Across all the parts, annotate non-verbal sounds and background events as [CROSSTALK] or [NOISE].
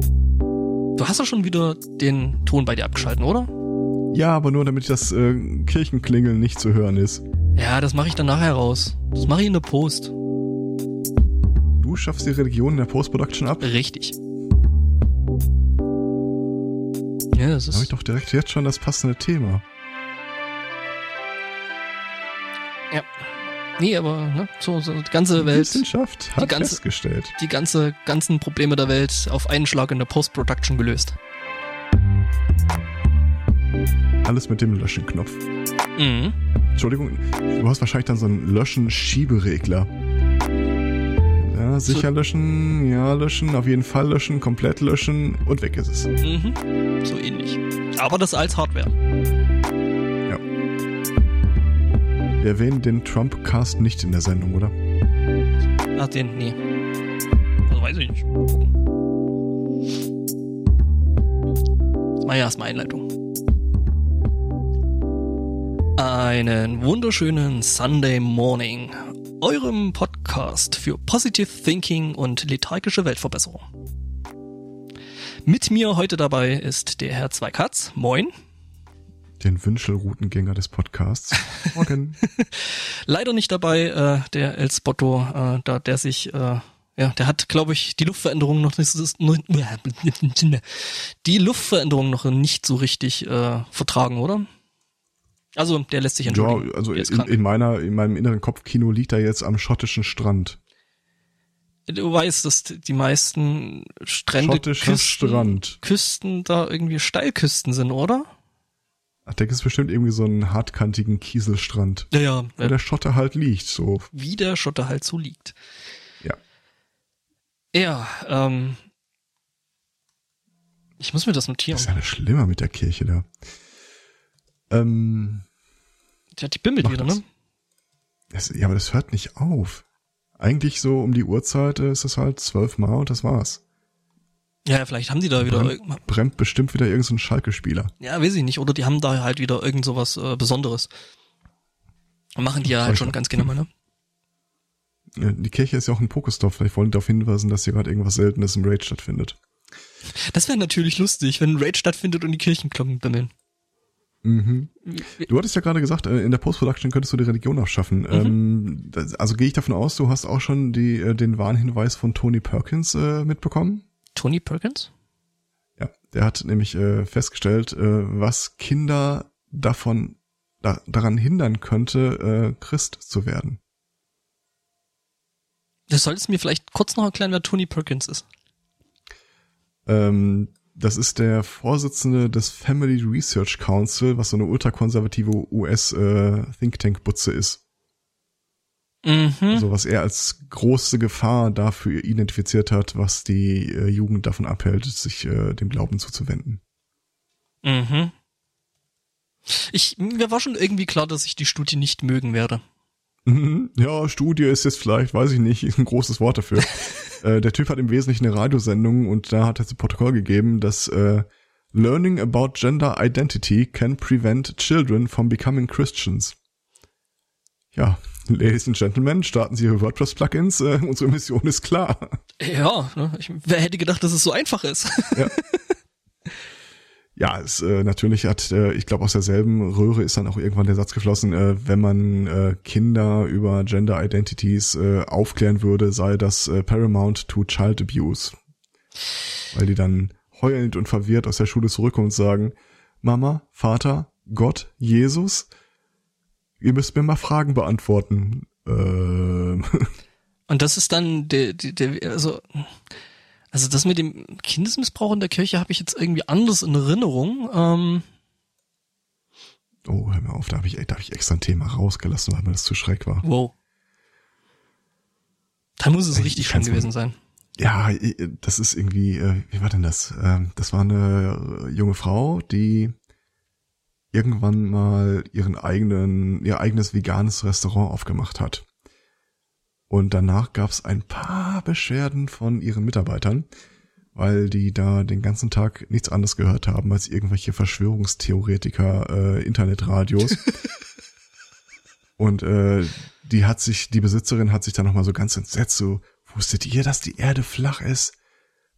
Du hast ja schon wieder den Ton bei dir abgeschalten, oder? Ja, aber nur damit das äh, Kirchenklingeln nicht zu hören ist. Ja, das mache ich dann nachher raus. Das mache ich in der Post. Du schaffst die Religion in der Post-Production ab? Richtig. Ja, das Da habe ich ist. doch direkt jetzt schon das passende Thema. Nee, aber ne, so, so die ganze Die Welt, Wissenschaft hat ganze- festgestellt. die ganze ganzen Probleme der Welt auf einen Schlag in der Post-Production gelöst. Alles mit dem Löschenknopf. Mhm. Entschuldigung, du hast wahrscheinlich dann so einen Löschen-Schieberegler. Ja, sicher löschen, ja löschen, auf jeden Fall löschen, komplett löschen und weg ist es. Mhm. So ähnlich. Aber das als Hardware. Wir erwähnen den Trump-Cast nicht in der Sendung, oder? Ach, den, nee. Also weiß ich nicht. Das war ja erstmal Einleitung. Einen wunderschönen Sunday Morning. Eurem Podcast für Positive Thinking und lethargische Weltverbesserung. Mit mir heute dabei ist der Herr Zweikatz. Moin. Den Wünschelroutengänger des Podcasts. Morgen. [LAUGHS] Leider nicht dabei, äh, der El Spotto, äh, da, der sich, äh, ja, der hat, glaube ich, die Luftveränderung noch nicht, [LAUGHS] die Luftveränderung noch nicht so richtig äh, vertragen, oder? Also, der lässt sich ja, entschuldigen. also Der ist in, in meiner, in meinem inneren Kopfkino liegt er jetzt am schottischen Strand. Du weißt, dass die meisten Strände, Schottischer Küsten, Strand. Küsten da irgendwie Steilküsten sind, oder? Ach, der ist bestimmt irgendwie so einen hartkantigen Kieselstrand. Ja, ja. Wo der Schotter halt liegt, so. Wie der Schotter halt so liegt. Ja. Ja, ähm. Ich muss mir das notieren. Das ist ja alles schlimmer mit der Kirche da. Ähm, Die hat die bimmelt wieder, das. ne? das, ja, aber das hört nicht auf. Eigentlich so um die Uhrzeit äh, ist es halt zwölfmal und das war's. Ja, vielleicht haben die da wieder Brennt, brennt bestimmt wieder irgendein so Schalke-Spieler. Ja, weiß ich nicht. Oder die haben da halt wieder irgend sowas äh, Besonderes. Machen die ja halt schon ganz gerne mal, ne? Die Kirche ist ja auch ein Pokestop. Vielleicht wollen die darauf hinweisen, dass hier gerade irgendwas Seltenes im Raid stattfindet. Das wäre natürlich lustig, wenn ein Raid stattfindet und die Kirchenglocken bimmeln. Mhm. Du hattest ja gerade gesagt, äh, in der Post-Production könntest du die Religion abschaffen. Ähm, das- also gehe ich davon aus, du hast auch schon die, äh, den Warnhinweis von Tony Perkins äh, mitbekommen? Tony Perkins? Ja, der hat nämlich äh, festgestellt, äh, was Kinder davon da, daran hindern könnte, äh, Christ zu werden. Das solltest du mir vielleicht kurz noch erklären, wer Tony Perkins ist. Ähm, das ist der Vorsitzende des Family Research Council, was so eine ultrakonservative US äh, ist. Mhm. Also was er als große Gefahr dafür identifiziert hat, was die äh, Jugend davon abhält, sich äh, dem Glauben zuzuwenden. Mhm. Ich, mir war schon irgendwie klar, dass ich die Studie nicht mögen werde. Mhm. Ja, Studie ist jetzt vielleicht, weiß ich nicht, ist [LAUGHS] ein großes Wort dafür. [LAUGHS] äh, der Typ hat im Wesentlichen eine Radiosendung und da hat er zu Protokoll gegeben, dass äh, Learning about gender identity can prevent children from becoming Christians. Ja, [LAUGHS] Ladies and Gentlemen, starten Sie Ihre WordPress-Plugins. Äh, unsere Mission ist klar. Ja, ne? ich, wer hätte gedacht, dass es so einfach ist? Ja, es äh, natürlich hat, äh, ich glaube aus derselben Röhre ist dann auch irgendwann der Satz geflossen, äh, wenn man äh, Kinder über Gender Identities äh, aufklären würde, sei das äh, paramount to child abuse. Weil die dann heulend und verwirrt aus der Schule zurückkommen und sagen, Mama, Vater, Gott, Jesus, ihr müsst mir mal Fragen beantworten. Ähm, Und das ist dann der, der, der also, also das mit dem Kindesmissbrauch in der Kirche habe ich jetzt irgendwie anders in Erinnerung. Ähm, oh, hör mal auf, da habe ich, da hab ich extra ein Thema rausgelassen, weil mir das zu schreck war. wow. Da muss es Ich richtig schlimm mal- gewesen sein. Ja, das ist irgendwie, äh, wie war denn das? Ähm, Das war eine junge Frau, die irgendwann mal ihren eigenen, ihr eigenes veganes Restaurant aufgemacht hat. Und danach gab es ein paar Beschwerden von ihren Mitarbeitern, weil die da den ganzen Tag nichts anderes gehört haben als irgendwelche Verschwörungstheoretiker, äh, Internetradios. [LAUGHS] Und äh, die hat sich, die Besitzerin hat sich dann nochmal so ganz entsetzt, so, wusstet ihr, dass die Erde flach ist?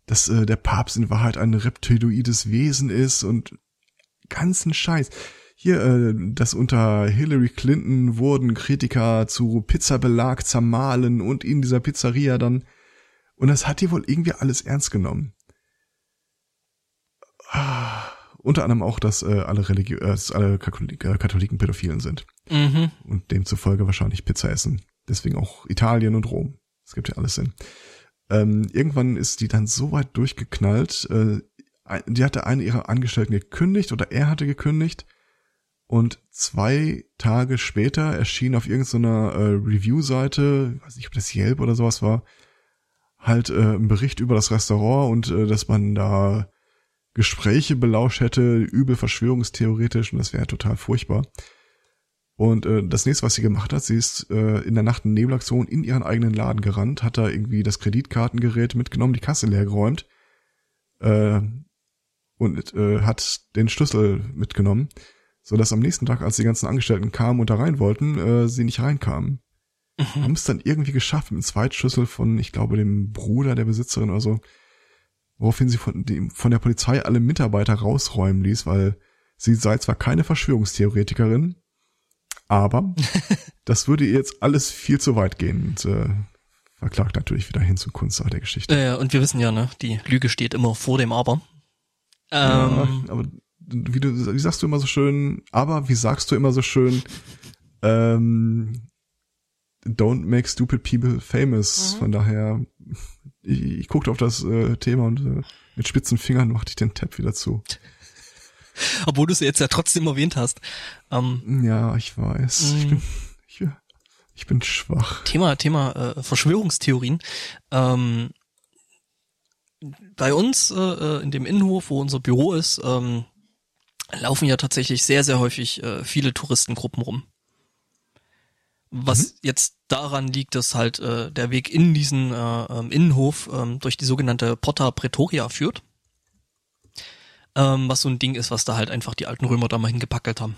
dass äh, der Papst in Wahrheit ein reptiloides Wesen ist und ganzen Scheiß. Hier, äh, dass unter Hillary Clinton wurden Kritiker zu Pizzabelag zermahlen und in dieser Pizzeria dann. Und das hat die wohl irgendwie alles ernst genommen. Ah, unter anderem auch, dass äh, alle, Religi äh, dass alle Katholik äh, Katholiken Pädophilen sind. Mhm. Und demzufolge wahrscheinlich Pizza essen. Deswegen auch Italien und Rom. Es gibt ja alles Sinn. Ähm, irgendwann ist die dann so weit durchgeknallt, äh, die hatte eine ihrer Angestellten gekündigt oder er hatte gekündigt und zwei Tage später erschien auf irgendeiner äh, Review-Seite, weiß nicht, ob das Yelp oder sowas war, halt äh, ein Bericht über das Restaurant und äh, dass man da Gespräche belauscht hätte, übel verschwörungstheoretisch und das wäre total furchtbar. Und äh, das nächste, was sie gemacht hat, sie ist äh, in der Nacht eine Nebelaktion in ihren eigenen Laden gerannt, hat da irgendwie das Kreditkartengerät mitgenommen, die Kasse leer geräumt äh, und äh, hat den Schlüssel mitgenommen, so dass am nächsten Tag, als die ganzen Angestellten kamen und da rein wollten, äh, sie nicht reinkamen. Mhm. Haben es dann irgendwie geschafft mit einem Zweitschlüssel von, ich glaube, dem Bruder der Besitzerin oder so, woraufhin sie von, die, von der Polizei alle Mitarbeiter rausräumen ließ, weil sie sei zwar keine Verschwörungstheoretikerin, aber [LAUGHS] das würde ihr jetzt alles viel zu weit gehen und äh, verklagt natürlich wieder hin zur Kunst der Geschichte. Äh, und wir wissen ja, ne, die Lüge steht immer vor dem Aber. Ähm, ja, aber wie, du, wie sagst du immer so schön, aber wie sagst du immer so schön, ähm, don't make stupid people famous. Mhm. Von daher, ich, ich guckte auf das äh, Thema und äh, mit spitzen Fingern machte ich den Tab wieder zu. [LAUGHS] Obwohl du es jetzt ja trotzdem erwähnt hast. Ähm, ja, ich weiß. Ich mhm. bin, ich, ich, bin schwach. Thema, Thema äh, Verschwörungstheorien. Ähm, bei uns äh, äh, in dem Innenhof, wo unser Büro ist, ähm, laufen ja tatsächlich sehr, sehr häufig äh, viele Touristengruppen rum. Was mhm. jetzt daran liegt, dass halt äh, der Weg in diesen äh, ähm, Innenhof ähm, durch die sogenannte Porta Pretoria führt. Ähm, was so ein Ding ist, was da halt einfach die alten Römer da mal hingepackelt haben.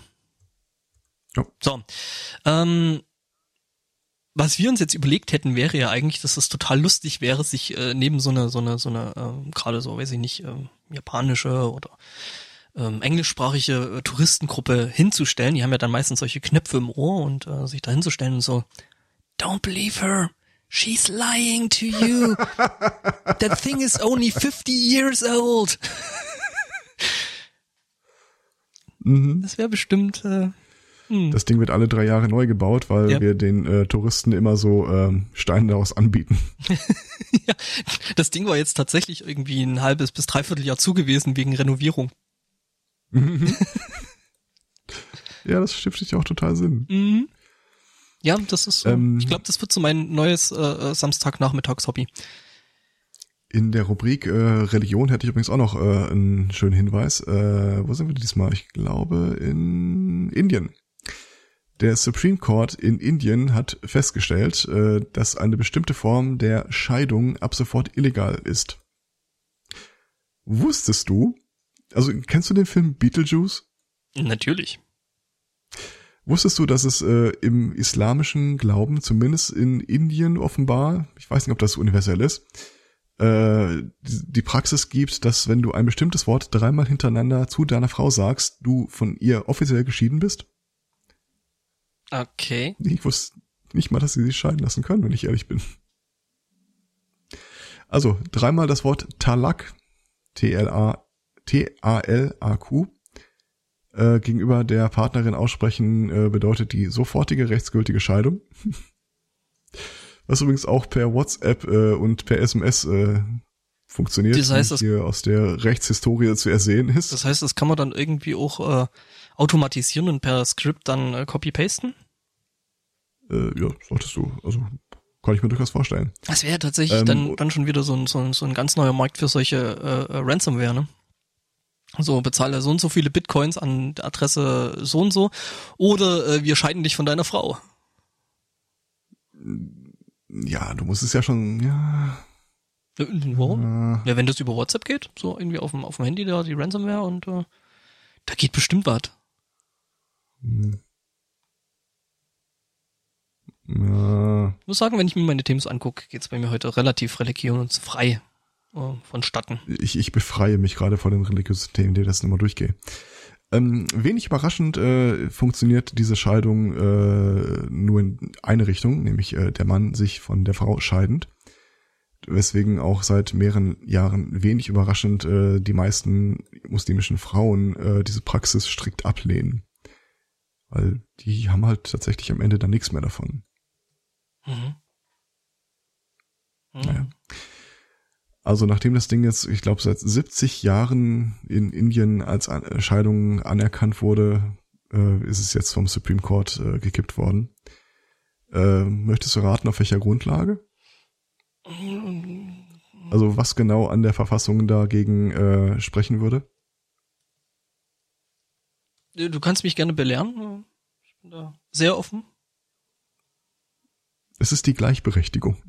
Ja. So. Ähm, was wir uns jetzt überlegt hätten, wäre ja eigentlich, dass es total lustig wäre, sich äh, neben so eine, so eine, so eine, äh, gerade so, weiß ich nicht, äh, japanische oder ähm, englischsprachige äh, Touristengruppe hinzustellen. Die haben ja dann meistens solche Knöpfe im Ohr und äh, sich da hinzustellen und so, don't believe her. She's lying to you. [LAUGHS] That thing is only 50 years old. mhm. Das wäre bestimmt äh, hm. Das Ding wird alle drei Jahre neu gebaut, weil ja. wir den äh, Touristen immer so ähm, Steine daraus anbieten. [LAUGHS] ja, das Ding war jetzt tatsächlich irgendwie ein halbes bis dreiviertel Jahr zugewiesen wegen Renovierung. Mhm. [LAUGHS] ja, das stiftet ja auch total Sinn. Mhm. Ja, das ist so. Ähm, ich glaube, das wird so mein neues äh, äh Samstagnachmittagshobby. In der Rubrik äh, Religion hätte ich übrigens auch noch äh, einen schönen Hinweis. Äh, wo sind wir diesmal? Ich glaube in Indien. Der Supreme Court in Indien hat festgestellt, äh, dass eine bestimmte Form der Scheidung ab sofort illegal ist. Wusstest du, also kennst du den Film Beetlejuice? Natürlich. Wusstest du, dass es äh, im islamischen Glauben, zumindest in Indien offenbar, ich weiß nicht, ob das universell ist, äh, die Praxis gibt, dass wenn du ein bestimmtes Wort dreimal hintereinander zu deiner Frau sagst, du von ihr offiziell geschieden bist? Okay. Ich wusste nicht mal, dass sie sich scheiden lassen können, wenn ich ehrlich bin. Also, dreimal das Wort Talak, T-L-A, T-A-L-A-Q, äh, gegenüber der Partnerin aussprechen, äh, bedeutet die sofortige rechtsgültige Scheidung. [LAUGHS] Was übrigens auch per WhatsApp äh, und per SMS äh, funktioniert, das heißt, das hier aus der Rechtshistorie zu ersehen ist. Das heißt, das kann man dann irgendwie auch äh, automatisieren und per Script dann äh, copy-pasten? Äh, ja, solltest du. Also kann ich mir durchaus vorstellen. Das wäre tatsächlich ähm, dann, dann schon wieder so ein, so, ein, so ein ganz neuer Markt für solche äh, äh, Ransomware, ne? So, bezahle so und so viele Bitcoins an der Adresse so und so. Oder äh, wir scheiden dich von deiner Frau. Ja, du musst es ja schon, ja. Äh, warum? Äh, ja, wenn das über WhatsApp geht, so irgendwie auf dem, auf dem Handy da, die Ransomware und äh, da geht bestimmt was. Hm. Ja. Ich muss sagen, wenn ich mir meine Themen angucke, geht's bei mir heute relativ religionsfrei. äh, vonstatten. Ich, ich befreie mich gerade vor den religiösen Themen, die das nochmal durchgehe. Ähm, wenig überraschend äh, funktioniert diese Scheidung äh, nur in eine Richtung, nämlich äh, der Mann sich von der Frau scheidend. Weswegen auch seit mehreren Jahren wenig überraschend äh, die meisten muslimischen Frauen äh, diese Praxis strikt ablehnen. Weil die haben halt tatsächlich am Ende dann nichts mehr davon. Mhm. Mhm. Naja. Also nachdem das Ding jetzt, ich glaube, seit 70 Jahren in Indien als Scheidung anerkannt wurde, äh, ist es jetzt vom Supreme Court äh, gekippt worden. Äh, möchtest du raten, auf welcher Grundlage? Also was genau an der Verfassung dagegen äh, sprechen würde? Du kannst mich gerne belehren. Ich bin da sehr offen. Es ist die Gleichberechtigung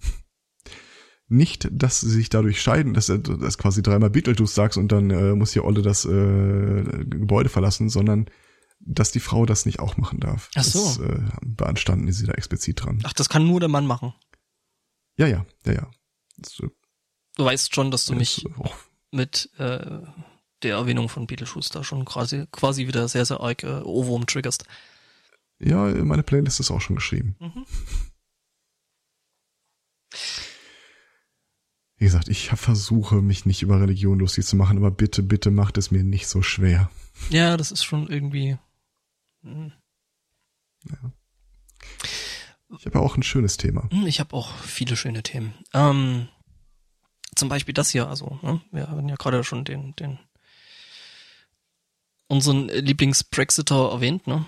nicht, dass sie sich dadurch scheiden, dass er das quasi dreimal Beetlejuice sagst und dann äh, muss hier Olle das äh, Gebäude verlassen, sondern dass die Frau das nicht auch machen darf. Ach so. Das äh, beanstanden sie da explizit dran. Ach, das kann nur der Mann machen. Ja, ja, ja, ja. Das, äh, du weißt schon, dass du mich oh. mit äh, der Erwähnung von Beetlejuice da schon quasi, quasi wieder sehr, sehr arg äh, Ohrwurm triggerst. Ja, meine Playlist ist auch schon geschrieben. Mhm. Wie gesagt, ich versuche mich nicht über Religion lustig zu machen, aber bitte, bitte macht es mir nicht so schwer. Ja, das ist schon irgendwie. Hm. Ja. Ich habe auch ein schönes Thema. Hm, ich habe auch viele schöne Themen. Ähm, zum Beispiel das hier, also, ne? wir haben ja gerade schon den, den unseren Lieblings-Brexiter erwähnt, ne?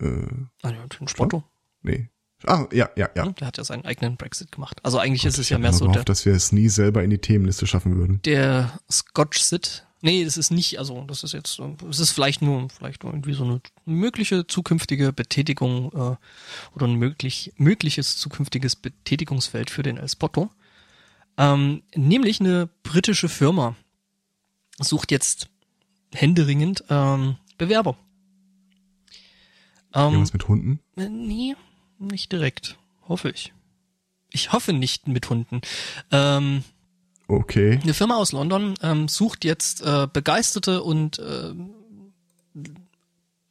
Äh, ah, ja, den Spotto. Nee. Ah, ja, ja, ja. Der hat ja seinen eigenen Brexit gemacht. Also eigentlich Gott, ist es ja mehr so gehofft, der, dass wir es nie selber in die Themenliste schaffen würden. Der Scotch Sit. Nee, das ist nicht, also das ist jetzt, es ist vielleicht nur, vielleicht nur irgendwie so eine mögliche zukünftige Betätigung äh, oder ein möglich, mögliches zukünftiges Betätigungsfeld für den El Spotto. Ähm, nämlich eine britische Firma sucht jetzt händeringend ähm, Bewerber. Ähm, Irgendwas mit Hunden? Äh, nee, nicht direkt. Hoffe ich. Ich hoffe nicht mit Hunden. Ähm, okay. Eine Firma aus London ähm, sucht jetzt äh, begeisterte und äh,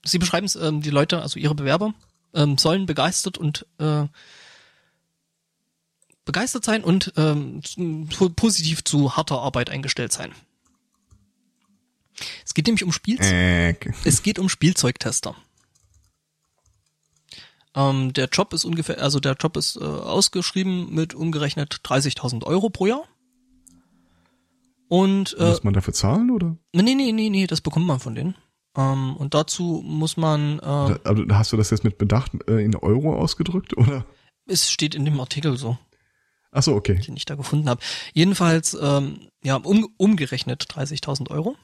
sie beschreiben es, ähm, die Leute, also ihre Bewerber, ähm, sollen begeistert und äh, begeistert sein und ähm, positiv zu harter Arbeit eingestellt sein. Es geht nämlich um Spielzeug. Äh. Es geht um Spielzeugtester. Ähm, der Job ist ungefähr, also der Job ist äh, ausgeschrieben mit umgerechnet 30.000 Euro pro Jahr. Und äh, muss man dafür zahlen oder? Nee, nee, nee, nee, das bekommt man von denen. Ähm, und dazu muss man. Äh, da, also hast du das jetzt mit Bedacht äh, in Euro ausgedrückt oder? Es steht in dem Artikel so. Ach so, okay. Den ich da gefunden habe. Jedenfalls, ähm, ja, um, umgerechnet 30.000 Euro.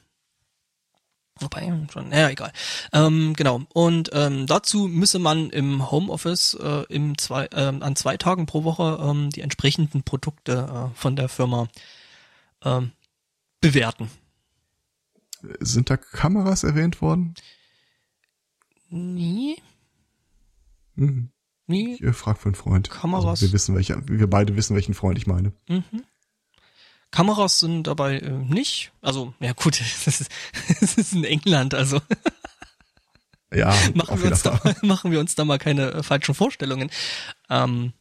Wobei, schon, naja, egal. Ähm, genau. Und ähm, dazu müsse man im Homeoffice äh, im zwei, äh, an zwei Tagen pro Woche ähm, die entsprechenden Produkte äh, von der Firma äh, bewerten. Sind da Kameras erwähnt worden? Nie. Mhm. Nie. Ich äh, frag für einen Freund. Kameras. Also wir wissen, welche, wir beide wissen, welchen Freund ich meine. Mhm. Kameras sind dabei äh, nicht. Also, ja gut, [LAUGHS] das ist, das ist in England, also. [LAUGHS] Ja, [LAUGHS] machen, wir uns da, machen wir uns da mal keine äh, falschen Vorstellungen. Ähm,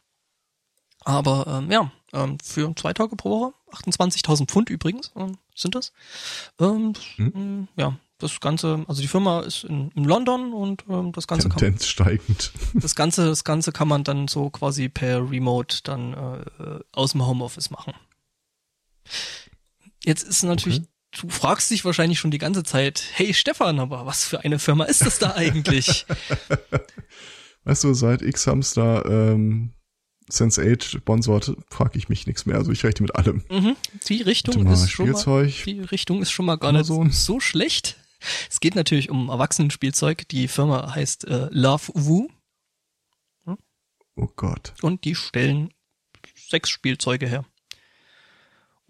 aber ähm, ja, ähm, für zwei Tage pro Woche, 28.000 Pfund übrigens ähm, sind das. Ähm, hm? Ja, das Ganze, also die Firma ist in, in London und ähm, das Ganze Tendenz kann steigend. Das Ganze, das Ganze kann man dann so quasi per Remote dann äh, aus dem Homeoffice machen. Jetzt ist natürlich, okay. du fragst dich wahrscheinlich schon die ganze Zeit, hey Stefan, aber was für eine Firma ist das da eigentlich? [LAUGHS] weißt du, seit X-Hamster ähm, Sense8 sponsort, frage ich mich nichts mehr. Also ich rechne mit allem. Mhm. Die Richtung ist schon mal, die Richtung ist schon mal gar nicht so, so schlecht. Es geht natürlich um Erwachsenenspielzeug. Die Firma heißt äh, Love Woo. Hm? Oh Gott. Und die stellen sechs Spielzeuge her.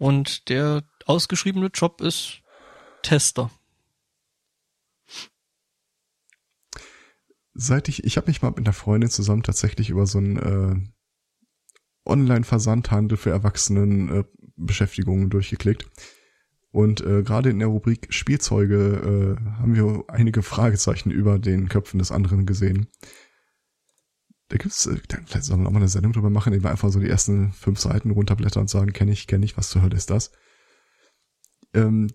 Und der ausgeschriebene Job ist Tester. Seit ich, ich habe mich mal mit einer Freundin zusammen tatsächlich über so ein, äh, Online-Versandhandel für Erwachsenen äh, Beschäftigungen durchgeklickt. Und äh, gerade in der Rubrik Spielzeuge äh, haben wir einige Fragezeichen über den Köpfen des anderen gesehen. Da gibt's, äh, vielleicht sollen wir auch mal eine Sendung drüber machen, indem wir einfach so die ersten fünf Seiten runterblättern und sagen, kenne ich, kenne ich, was zur Hölle ist das? Ähm,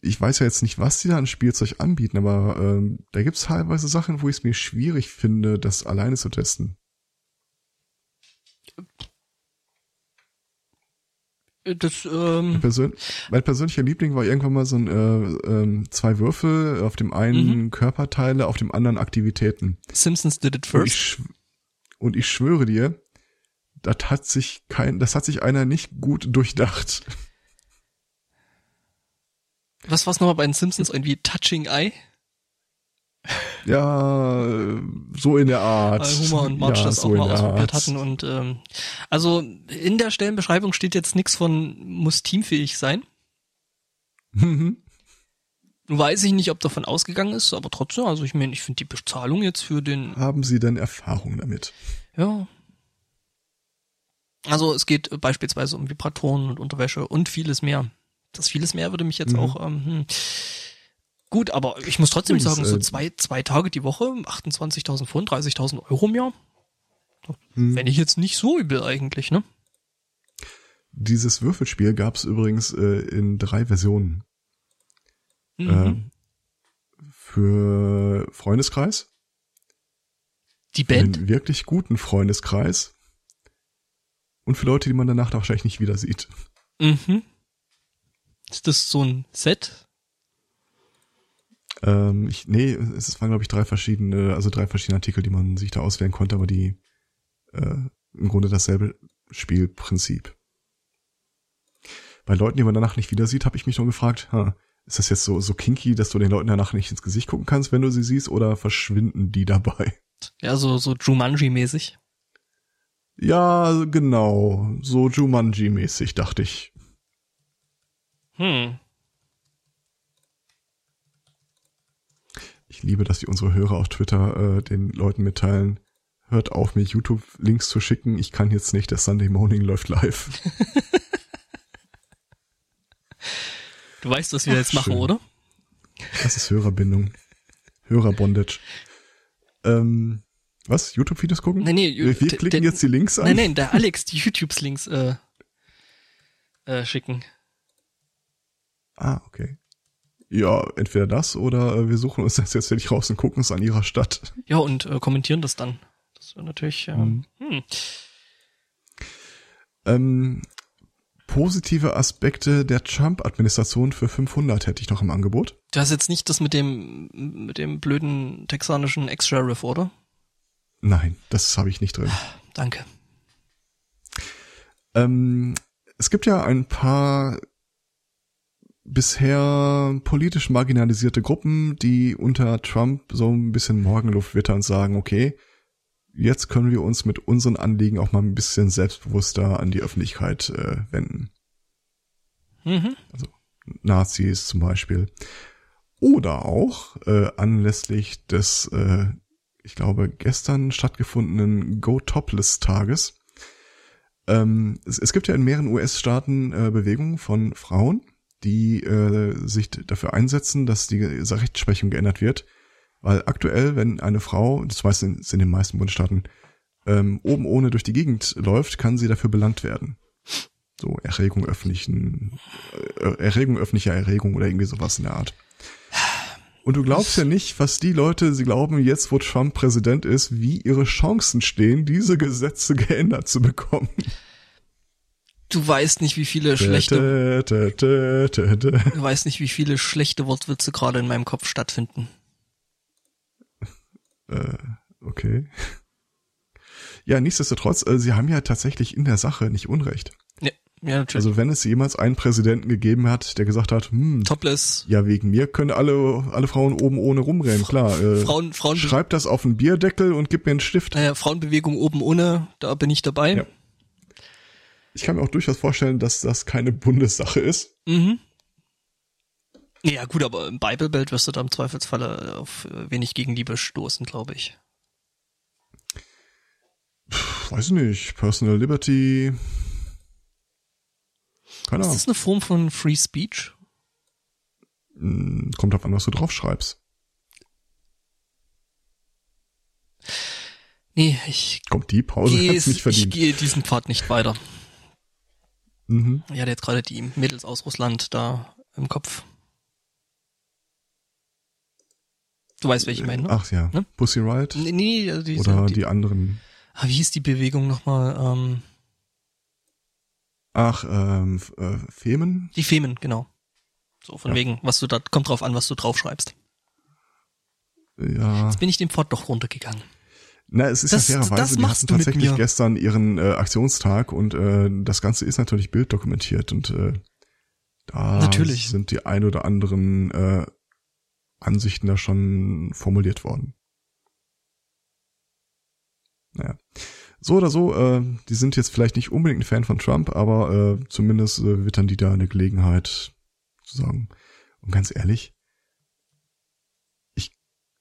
ich weiß ja jetzt nicht, was die da an Spielzeug anbieten, aber ähm, da gibt's teilweise Sachen, wo ich es mir schwierig finde, das alleine zu testen. Das, Mein, ähm, Persön mein persönlicher Liebling war irgendwann mal so ein äh, ähm, zwei Würfel, auf dem einen Körperteile, auf dem anderen Aktivitäten. Simpsons did it first. Und ich schwöre dir, das hat sich kein, das hat sich einer nicht gut durchdacht. Was war's nochmal bei den Simpsons? Irgendwie Touching Eye? Ja, äh, so in der Art. Weil Homer und Marge ja, das so auch mal ausprobiert Art. hatten und ähm, also in der Stellenbeschreibung steht jetzt nichts von muss teamfähig sein. Mhm. Nun weiß ich nicht, ob davon ausgegangen ist, aber trotzdem, also ich meine, ich finde die Bezahlung jetzt für den, Haben Sie denn Erfahrung damit? ja. Also es geht beispielsweise um Vibratoren und Unterwäsche und vieles mehr. Das vieles mehr würde mich jetzt Mhm. auch, ähm, hm. gut, aber ich muss trotzdem Übrigens, sagen, so äh, zwei, zwei Tage die Woche, 28.000 Pfund, 30.000 Euro im Jahr, Hm. wenn ich jetzt nicht so übel eigentlich, ne? Dieses Würfelspiel gab es übrigens äh, in drei Versionen. Mhm. Ähm, für Freundeskreis, die für Band? einen wirklich guten Freundeskreis und für Leute, die man danach wahrscheinlich nicht wieder sieht. Mhm. Ist das so ein Set? Ähm, ich, nee, es waren glaube ich drei verschiedene, also drei verschiedene Artikel, die man sich da auswählen konnte, aber die äh, im Grunde dasselbe Spielprinzip. Bei Leuten, die man danach nicht wieder sieht, habe ich mich nur gefragt, ha, ist das jetzt so so kinky, dass du den Leuten danach nicht ins Gesicht gucken kannst, wenn du sie siehst, oder verschwinden die [LAUGHS] dabei? Ja, so, so Jumanji-mäßig. Ja, genau, so Jumanji-mäßig, dachte ich. Hm. Ich liebe, dass die unsere Hörer auf Twitter äh, den Leuten mitteilen. Hört auf, mir YouTube-Links zu schicken. Ich kann jetzt nicht, der Sunday Morning [LAUGHS] läuft live. [LAUGHS] Du weißt, was wir jetzt machen, schön. oder? Das ist Hörerbindung. Hörerbondage. Ähm, was? YouTube-Videos gucken? Nee, nee, wir klicken jetzt die Links an. Nein, nein, der Alex die YouTubes-Links äh, äh, schicken. Ah, okay. Ja, entweder das oder äh, wir suchen uns das jetzt wirklich raus und gucken es an ihrer Stadt. Ja, und äh, kommentieren das dann. Das wäre natürlich, ähm, hm. Ähm, positive Aspekte der Trump-Administration für 500 hätte ich noch im Angebot. Du hast jetzt nicht das mit dem, mit dem blöden texanischen Ex-Sheriff, oder? Nein, das habe ich nicht drin. Danke. Ähm, es gibt ja ein paar bisher politisch marginalisierte Gruppen, die unter Trump so ein bisschen Morgenluft wittern und sagen, okay, jetzt können wir uns mit unseren Anliegen auch mal ein bisschen selbstbewusster an die Öffentlichkeit äh, wenden. Mhm. Nazis zum Beispiel. Oder auch äh, anlässlich des, äh, ich glaube, gestern stattgefundenen Go Topless Tages. Ähm, es, es gibt ja in mehreren US-Staaten äh, Bewegungen von Frauen, die äh, sich dafür einsetzen, dass die Rechtsprechung geändert wird. Weil aktuell, wenn eine Frau, das weiß in, in den meisten Bundesstaaten, ähm, oben ohne durch die Gegend läuft, kann sie dafür belangt werden. So Erregung öffentlichen, äh, Erregung öffentlicher Erregung oder irgendwie sowas in der Art. Und du glaubst ja nicht, was die Leute, sie glauben jetzt, wo Trump Präsident ist, wie ihre Chancen stehen, diese Gesetze [LAUGHS] geändert zu bekommen. Du weißt nicht, wie viele schlechte, du weißt nicht, wie viele schlechte Wortwitze gerade in meinem Kopf stattfinden. Äh, okay. Ja, nichtsdestotrotz, äh, sie haben ja tatsächlich in der Sache nicht Unrecht. Ja, ja natürlich. Also wenn es jemals einen Präsidenten gegeben hat, der gesagt hat, hm, Topless. ja, wegen mir können alle, alle Frauen oben ohne rumrennen, klar. Äh, Frauen, Frauen, schreib das auf einen Bierdeckel und gib mir einen Stift. äh, Frauenbewegung oben ohne, da bin ich dabei. Ja. Ich kann mir auch durchaus vorstellen, dass das keine Bundessache ist. Mhm. Ja, gut, aber im Bible-Belt wirst du da im Zweifelsfalle auf äh, wenig Gegenliebe stoßen, glaube ich. weiß nicht, Personal Liberty. Keine Ist Ahnung. das eine Form von Free Speech? Hm, Kommt drauf an, was du drauf schreibst. Nee, ich Kommt die Pause gehe hat's nicht ich verdient. gehe diesen Pfad nicht weiter. Mhm. Ich hatte jetzt gerade die Mädels aus Russland da im Kopf. Du weißt, welche ich meine, ne? Ach ja, Ne? Pussy Riot Nee, nee, also die, oder die, die anderen. ah, wie hieß die Bewegung nochmal? Ähm, Ach, ähm, äh, Femen? die Femen, genau. So, von Ja. wegen, was du da, kommt drauf an, was du draufschreibst. Ja. Jetzt bin ich den Pfad doch runtergegangen. Na, es ist Das- ja fairerweise, das die hatten tatsächlich gestern ihren äh, Aktionstag und äh, das Ganze ist natürlich bilddokumentiert und äh, da Natürlich. sind die ein oder anderen äh, Ansichten da schon formuliert worden. Naja. So oder so, äh, die sind jetzt vielleicht nicht unbedingt ein Fan von Trump, aber äh, zumindest äh, wittern die da eine Gelegenheit zu sagen. Und ganz ehrlich, ich,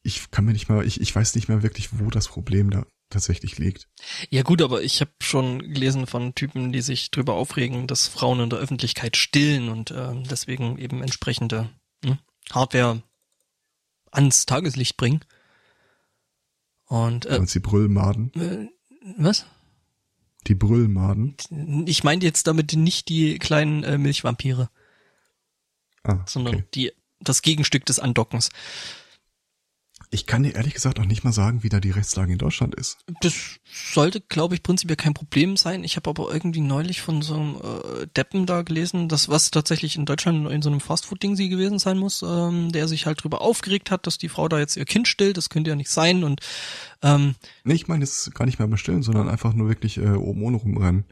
ich kann mir nicht mal, ich, ich weiß nicht mehr wirklich, wo das Problem da tatsächlich liegt. Ja gut, aber ich habe schon gelesen von Typen, die sich drüber aufregen, dass Frauen in der Öffentlichkeit stillen und ähm, deswegen eben entsprechende hm, Hardware ans Tageslicht bringen. Und äh, die Brüllmaden. äh, was? Die Brüllmaden. Ich meine jetzt damit nicht die kleinen äh, Milchvampire, Ah, sondern okay. die das Gegenstück des Andockens. Ich kann dir ehrlich gesagt auch nicht mal sagen, wie da die Rechtslage in Deutschland ist. Das sollte, glaube ich, prinzipiell kein Problem sein. Ich habe aber irgendwie neulich von so einem äh, Deppen da gelesen, das was tatsächlich in Deutschland in so einem Fastfood-Ding sie gewesen sein muss, ähm, der sich halt drüber aufgeregt hat, dass die Frau da jetzt ihr Kind stillt. Das könnte ja nicht sein. Und ähm, Nee, ich meine jetzt gar nicht mehr bestillen, sondern einfach nur wirklich äh, oben ohne rumrennen.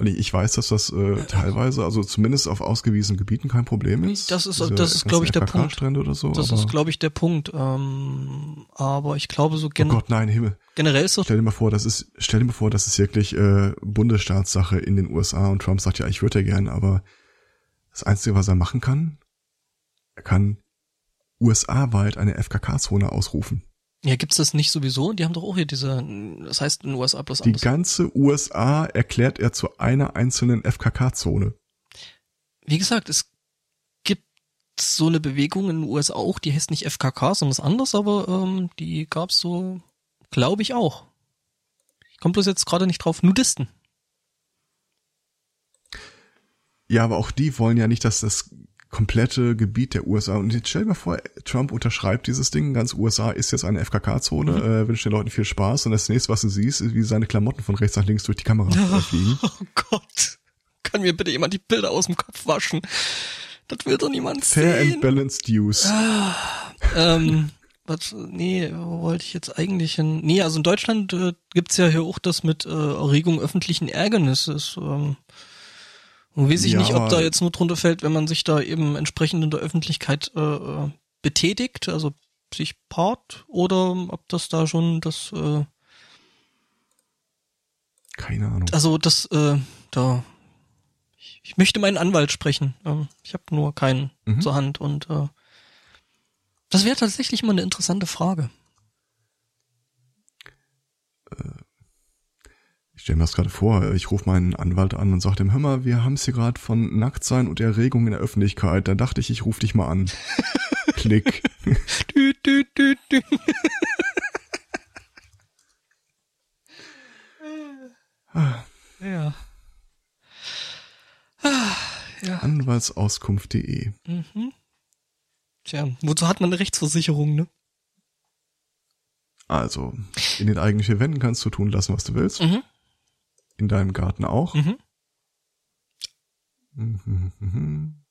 Und ich, weiß, dass das äh, teilweise, also zumindest auf ausgewiesenen Gebieten kein Problem ist. Das ist- Diese das ist, ganzen glaub ich, der Punkt. So. das ist, glaube ich, der Punkt. Ähm, aber ich glaube so oh gen Gott, nein, Himmel. generell ist so Stell dir mal vor, das ist, stell dir mal vor, das ist wirklich äh, Bundesstaatssache in den USA und Trump sagt ja, ich würde ja gern, aber das Einzige, was er machen kann, er kann USA-weit eine FKK-Zone ausrufen. Ja, gibt's das nicht sowieso? Die haben doch auch hier diese, das heißt in den USA bloß Die anders. ganze USA erklärt er zu einer einzelnen FKK-Zone. Wie gesagt, es gibt so eine Bewegung in den USA auch, die heißt nicht FKK, sondern ist anders, aber ähm, die gab's so, glaube ich, auch. Ich komme bloß jetzt gerade nicht drauf. Nudisten. Ja, aber auch die wollen ja nicht, dass das komplette Gebiet der USA, und jetzt stell dir mal vor, Trump unterschreibt dieses Ding, ganz USA ist jetzt eine FKK-Zone, Mhm. äh, wünscht den Leuten viel Spaß und das nächste, was du siehst, ist, wie seine Klamotten von rechts nach links durch die Kamera äh, [LAUGHS] fliegen. Oh Gott. Kann mir bitte jemand die Bilder aus dem Kopf waschen? Das will doch niemand Fair and sehen. balanced use. ähm, [LAUGHS] was, nee, wo wollte ich jetzt eigentlich hin? Nee, also in Deutschland äh, gibt's ja hier auch das mit äh, Erregung öffentlichen Ärgernisses. Ähm, und weiß ich Ja, nicht, ob da jetzt nur drunter fällt, wenn man sich da eben entsprechend in der Öffentlichkeit äh, äh, betätigt, also sich paart, oder ob das da schon das, äh, Keine Ahnung. also das, äh, da, ich, ich möchte meinen Anwalt sprechen. Ähm, ich habe nur keinen Mhm. zur Hand und äh, das wäre tatsächlich mal eine interessante Frage. Ich stelle mir das gerade vor, ich rufe meinen Anwalt an und sage ihm, hör mal, wir haben es hier gerade von Nacktsein und Erregung in der Öffentlichkeit. Da dachte ich, ich rufe dich mal an. [LAUGHS] Klick. Dü, dü, dü, dü. ja. Ah, ja. Anwaltsauskunft.de. Mhm. Tja, wozu hat man eine Rechtsversicherung, ne? Also, in den eigenen vier Wänden kannst du tun lassen, was du willst. Mhm. In deinem Garten auch. Mhm. Mhm, mhm.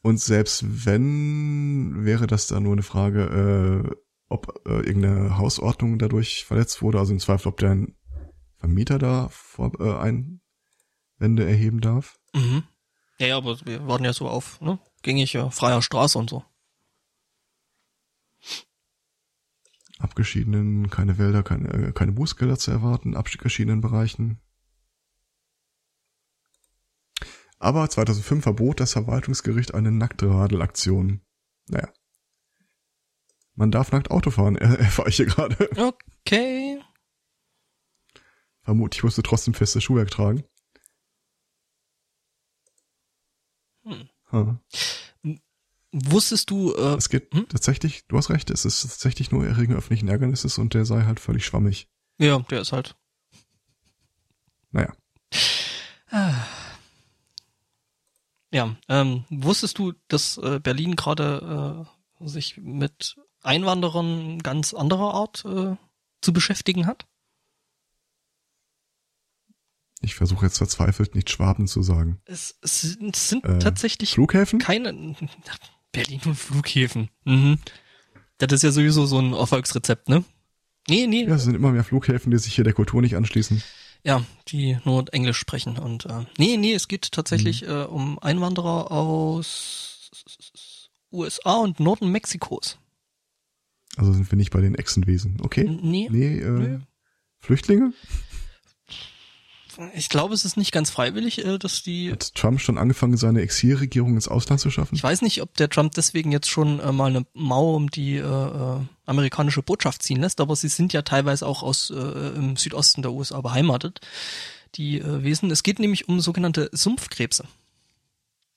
Und selbst wenn, wäre das da nur eine Frage, äh, ob äh, irgendeine Hausordnung dadurch verletzt wurde, also im Zweifel, ob der Vermieter da vor, äh, Einwände erheben darf. Mhm. Ja, ja, aber wir warten ja so auf, ne? Gängige freier Straße und so. Abgeschiedenen, keine Wälder, keine, äh, keine Bußgelder zu erwarten, abgeschiedenen Bereichen. Aber 2005 verbot das Verwaltungsgericht eine Nacktradelaktion. Naja. Man darf nackt Auto fahren, [LAUGHS] erfahre ich hier gerade. Okay. Vermutlich musst du trotzdem festes Schuhwerk tragen. Hm. Ha. Wusstest du, äh, Es geht Hm? tatsächlich, du hast recht, es ist tatsächlich nur Erregen öffentlichen Ärgernisses und der sei halt völlig schwammig. ja, der ist halt. Naja. Ja, ähm, wusstest du, dass äh, Berlin gerade äh, sich mit Einwanderern ganz anderer Art äh, zu beschäftigen hat? Ich versuche jetzt verzweifelt nicht Schwaben zu sagen. Es, es sind Äh, tatsächlich Flughäfen? keine Berlin und Flughäfen. Mhm. Das ist ja sowieso so ein Erfolgsrezept, ne? Nee, nee, Ja, es sind immer mehr Flughäfen, die sich hier der Kultur nicht anschließen. Ja, die nur Englisch sprechen und äh, nee, nee, es geht tatsächlich Mhm. äh, um Einwanderer aus USA und Norden Mexikos. Also sind wir nicht bei den Echsenwesen. Okay. Nee, Nee, äh, Nö. Flüchtlinge? Ich glaube, es ist nicht ganz freiwillig, äh, dass die Hat Trump schon angefangen, seine Exilregierung ins Ausland zu schaffen? ich weiß nicht, ob der Trump deswegen jetzt schon äh, mal eine Mauer um die äh, äh, amerikanische Botschaft ziehen lässt, aber sie sind ja teilweise auch aus äh, im Südosten der USA beheimatet, die äh, Wesen. Es geht nämlich um sogenannte Sumpfkrebse.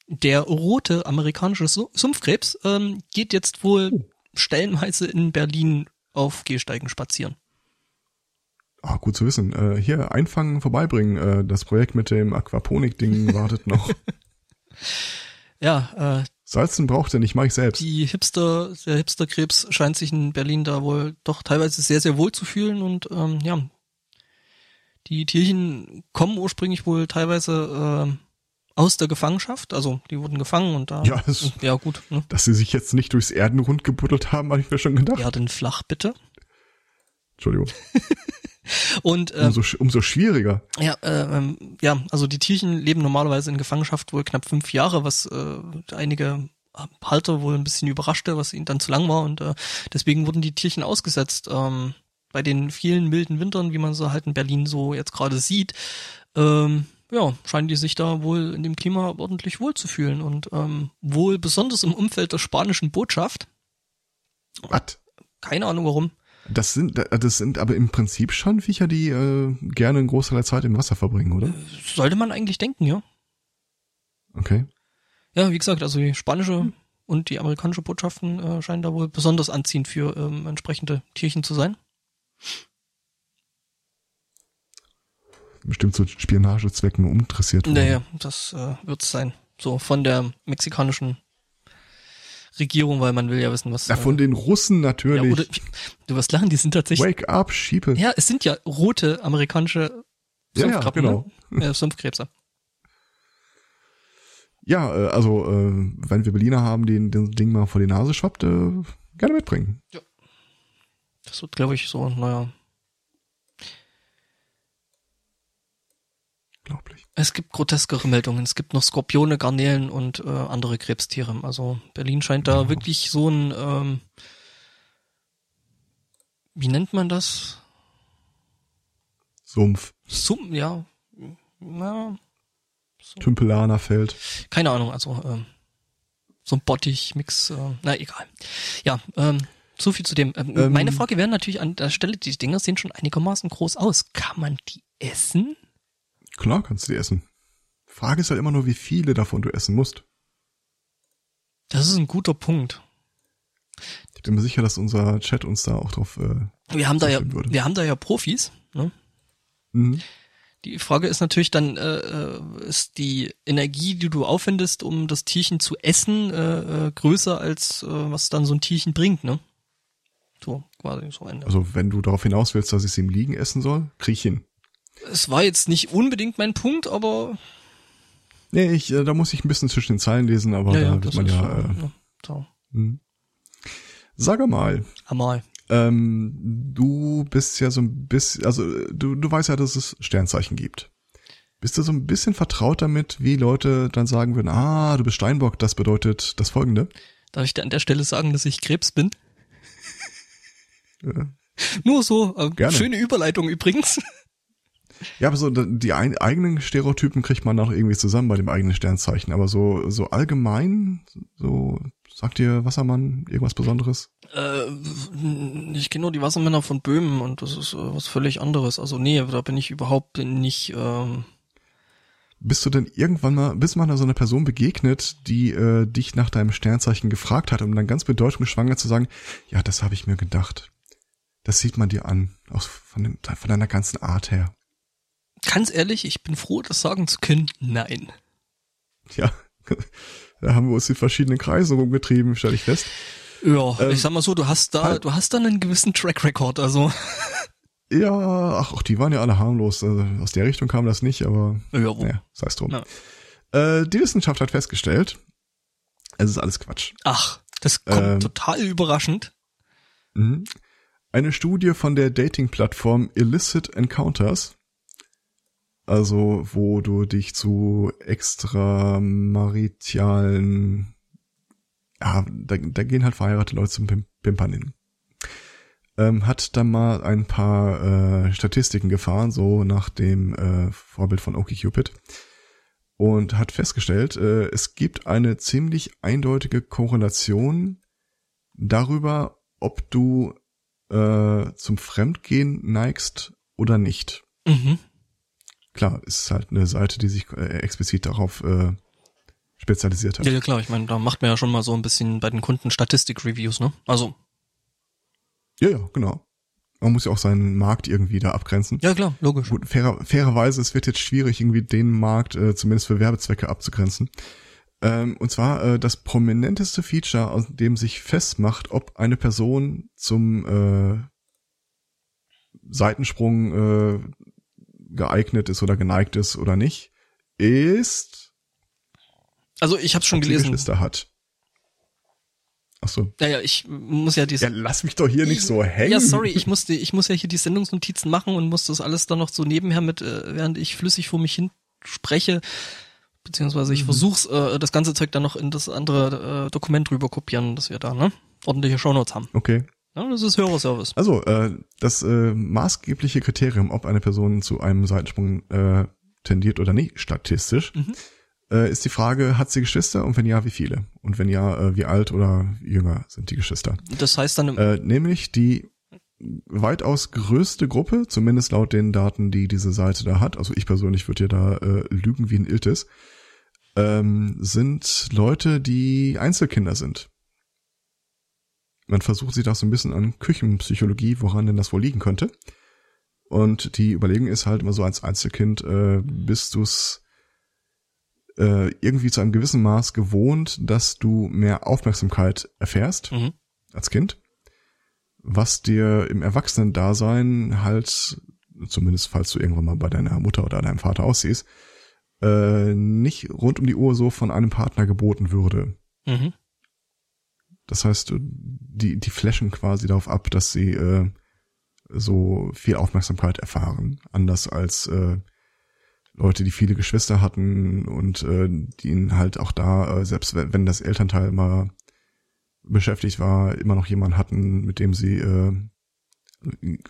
Der rote amerikanische Su Sumpfkrebs ähm, geht jetzt wohl Oh. stellenweise in Berlin auf Gehsteigen spazieren. Ah, gut zu wissen. Äh, hier, einfangen, vorbeibringen. Äh, das Projekt mit dem Aquaponik-Ding [LAUGHS] wartet noch. Ja, äh, Salzen braucht er nicht, mach ich selbst. die Hipster, der Hipsterkrebs scheint sich in Berlin da wohl doch teilweise sehr, sehr wohl zu fühlen und ähm, ja, die Tierchen kommen ursprünglich wohl teilweise äh, aus der Gefangenschaft, also die wurden gefangen und da Ja, das- ja gut, ne? Dass sie sich jetzt nicht durchs Erdenrund gebuddelt haben, habe ich mir schon gedacht. Ja, den flach bitte. Entschuldigung. [LAUGHS] Und äh, Umso, umso schwieriger. Ja, äh, ähm, ja, also die Tierchen leben normalerweise in Gefangenschaft wohl knapp fünf Jahre, was äh, einige Halter wohl ein bisschen überraschte, was ihnen dann zu lang war und äh, deswegen wurden die Tierchen ausgesetzt. Ähm, bei den vielen milden Wintern, wie man so halt in Berlin so jetzt gerade sieht, ähm, ja, scheinen die sich da wohl in dem Klima ordentlich wohl zu fühlen und ähm, wohl besonders im Umfeld der spanischen Botschaft. Was? Keine Ahnung warum. Das sind, das sind aber im Prinzip schon Viecher, die äh, gerne einen Großteil der Zeit im Wasser verbringen, oder? Sollte man eigentlich denken, ja. Okay. Ja, wie gesagt, also die spanische und die amerikanische Botschaften äh, scheinen da wohl besonders anziehend für ähm, entsprechende Tierchen zu sein. Bestimmt zu Spionagezwecken worden. Naja, das äh, wird's sein. So von der mexikanischen Regierung, weil man will ja wissen, was. Na, von den Russen ja, natürlich. oder, [LAUGHS] du wirst lachen, die sind tatsächlich. Wake up, Sheeple. Ja, es sind ja rote amerikanische Ja, ja, Sumpfkrabben, genau. ne? [LAUGHS] äh, Sumpfkrebse. Ja, äh, also, äh, wenn wir Berliner haben, den, den Ding mal vor die Nase schwappt, äh, gerne mitbringen. Das wird, glaube ich, so, naja. Glaublich. Es gibt groteskere Meldungen. Es gibt noch Skorpione, Garnelen und äh, andere Krebstiere. Also Berlin scheint da Ja. wirklich so ein, ähm, wie nennt man das? Sumpf, Sum, ja, na, Tümpelaner Feld. keine Ahnung. Also ähm, so ein Bottich-Mix. Äh, na egal. Ja, ähm, so viel zu dem. Ähm, Ähm. meine Frage wäre natürlich an der Stelle: Die Dinger sehen schon einigermaßen groß aus. Kann man die essen? Klar kannst du die essen. Frage ist halt immer nur, wie viele davon du essen musst. Das ist ein guter Punkt. Ich bin mir sicher, dass unser Chat uns da auch drauf. Äh, Wir haben da ja, würde. wir haben da ja Profis. Ne? mhm. Die Frage ist natürlich dann, äh, äh, ist die Energie, die du aufwendest, um das Tierchen zu essen, äh, äh, größer als äh, was dann so ein Tierchen bringt, ne? So, quasi so ein. Also wenn du darauf hinaus willst, dass ich es im Liegen essen soll, krieg ich hin. Es war jetzt nicht unbedingt mein Punkt, aber Nee, ich, äh, da muss ich ein bisschen zwischen den Zeilen lesen, aber ja, ja, da wird das man ist ja. so, Äh, so. hm. Sag mal, Amal. ähm, du bist ja so ein bisschen, also äh, du, du weißt ja, dass es Sternzeichen gibt. Bist du so ein bisschen vertraut damit, wie Leute dann sagen würden, ah, du bist Steinbock, das bedeutet das folgende? Darf ich dir an der Stelle sagen, dass ich Krebs bin? [LAUGHS] Äh, Nur so, äh, schöne Überleitung übrigens. Ja, aber so die ein, eigenen Stereotypen kriegt man auch irgendwie zusammen bei dem eigenen Sternzeichen. Aber so, so allgemein, so sagt dir Wassermann irgendwas Besonderes? Äh, ich kenne nur die Wassermänner von Böhmen und das ist äh, was völlig anderes. Also nee, da bin ich überhaupt nicht. Ähm bist du denn irgendwann mal, bist mal so einer Person begegnet, die äh, dich nach deinem Sternzeichen gefragt hat, um dann ganz bedeutungsschwanger zu sagen, ja, das habe ich mir gedacht. Das sieht man dir an, aus, von, den, von deiner ganzen Art her. Ganz ehrlich, ich bin froh, das sagen zu können. Nein. Ja, [LAUGHS] da haben wir uns in verschiedenen Kreisen rumgetrieben, stelle ich fest. Ja, ähm, ich sag mal so, du hast da, halt, du hast da einen gewissen Track Record, also. [LAUGHS] Ja, ach, die waren ja alle harmlos. Also aus der Richtung kam das nicht, aber ja, naja, sei es drum. Ja. Äh, die Wissenschaft hat festgestellt, es ist alles Quatsch. Ach, das kommt ähm, total überraschend. Mh. Eine Studie von der Dating-Plattform Illicit Encounters, also wo du dich zu extramaritialen, ja, da, da gehen halt verheiratete Leute zum Pimpern hin, ähm, hat da mal ein paar äh, Statistiken gefahren, so nach dem äh, Vorbild von OkCupid und hat festgestellt, äh, es gibt eine ziemlich eindeutige Korrelation darüber, ob du äh, zum Fremdgehen neigst oder nicht. Mhm. Klar, ist halt eine Seite, die sich äh, explizit darauf äh, spezialisiert hat. Ja, ja, klar, ich meine, da macht man ja schon mal so ein bisschen bei den Kunden Statistik-Reviews, ne? Also. Ja, ja, genau. Man muss ja auch seinen Markt irgendwie da abgrenzen. Ja, klar, logisch. Gut, fairer, fairerweise, es wird jetzt schwierig, irgendwie den Markt äh, zumindest für Werbezwecke abzugrenzen. Ähm, und zwar äh, das prominenteste Feature, aus dem sich festmacht, ob eine Person zum äh, Seitensprung äh, geeignet ist oder geneigt ist oder nicht, ist also ich habe schon gelesen. Geschwister hat. Ach so. Ja, ja, ich muss ja diese. Ja, lass mich doch hier nicht so hängen. Ja, sorry, ich musste, ich muss ja hier die Sendungsnotizen machen und muss das alles dann noch so nebenher mit, äh, während ich flüssig vor mich hin spreche, beziehungsweise ich mhm. versuch's, äh, das ganze Zeug dann noch in das andere äh, Dokument rüber kopieren, dass wir da ne ordentliche Shownotes haben. Okay. Ja, das ist Hörerservice. Also äh, das äh, maßgebliche Kriterium, ob eine Person zu einem Seitensprung äh, tendiert oder nicht, statistisch, mhm. äh, ist die Frage, hat sie Geschwister und wenn ja, wie viele? Und wenn ja, äh, wie alt oder jünger sind die Geschwister? Das heißt dann... Äh, nämlich die weitaus größte Gruppe, zumindest laut den Daten, die diese Seite da hat, also ich persönlich würde ja da äh, lügen wie ein Iltis, ähm, sind Leute, die Einzelkinder sind. Man versucht sich da so ein bisschen an Küchenpsychologie, woran denn das wohl liegen könnte. Und die Überlegung ist halt immer so als Einzelkind, äh, bist du's äh, irgendwie zu einem gewissen Maß gewohnt, dass du mehr Aufmerksamkeit erfährst mhm. als Kind, was dir im Erwachsenen-Dasein halt, zumindest falls du irgendwann mal bei deiner Mutter oder deinem Vater aussiehst, äh, nicht rund um die Uhr so von einem Partner geboten würde. Mhm. Das heißt, die, die flashen quasi darauf ab, dass sie äh, so viel Aufmerksamkeit erfahren. Anders als äh, Leute, die viele Geschwister hatten und äh, die ihnen halt auch da, äh, selbst wenn das Elternteil mal beschäftigt war, immer noch jemanden hatten, mit dem sie äh,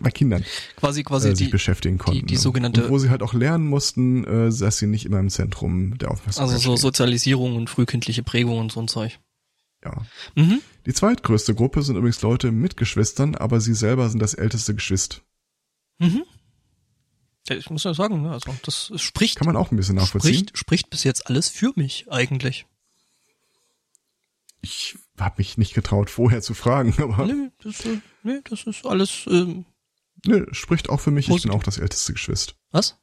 bei Kindern quasi quasi äh, sich die, beschäftigen konnten. Die, die sogenannte und wo sie halt auch lernen mussten, äh, dass sie nicht immer im Zentrum der Aufmerksamkeit Also so Sozialisierung und frühkindliche Prägung und so ein Zeug. Ja. Mhm. Die zweitgrößte Gruppe sind übrigens Leute mit Geschwistern, aber sie selber sind das älteste Geschwister. Mhm. Ich muss ja sagen, ne, also das spricht. Kann man auch ein bisschen nachvollziehen. Spricht, spricht bis jetzt alles für mich eigentlich. Ich habe mich nicht getraut, vorher zu fragen, [LAUGHS] aber. Nee, das, äh, nee, das ist alles. Ähm, nee, spricht auch für mich, positiv. ich bin auch das älteste Geschwister. Was?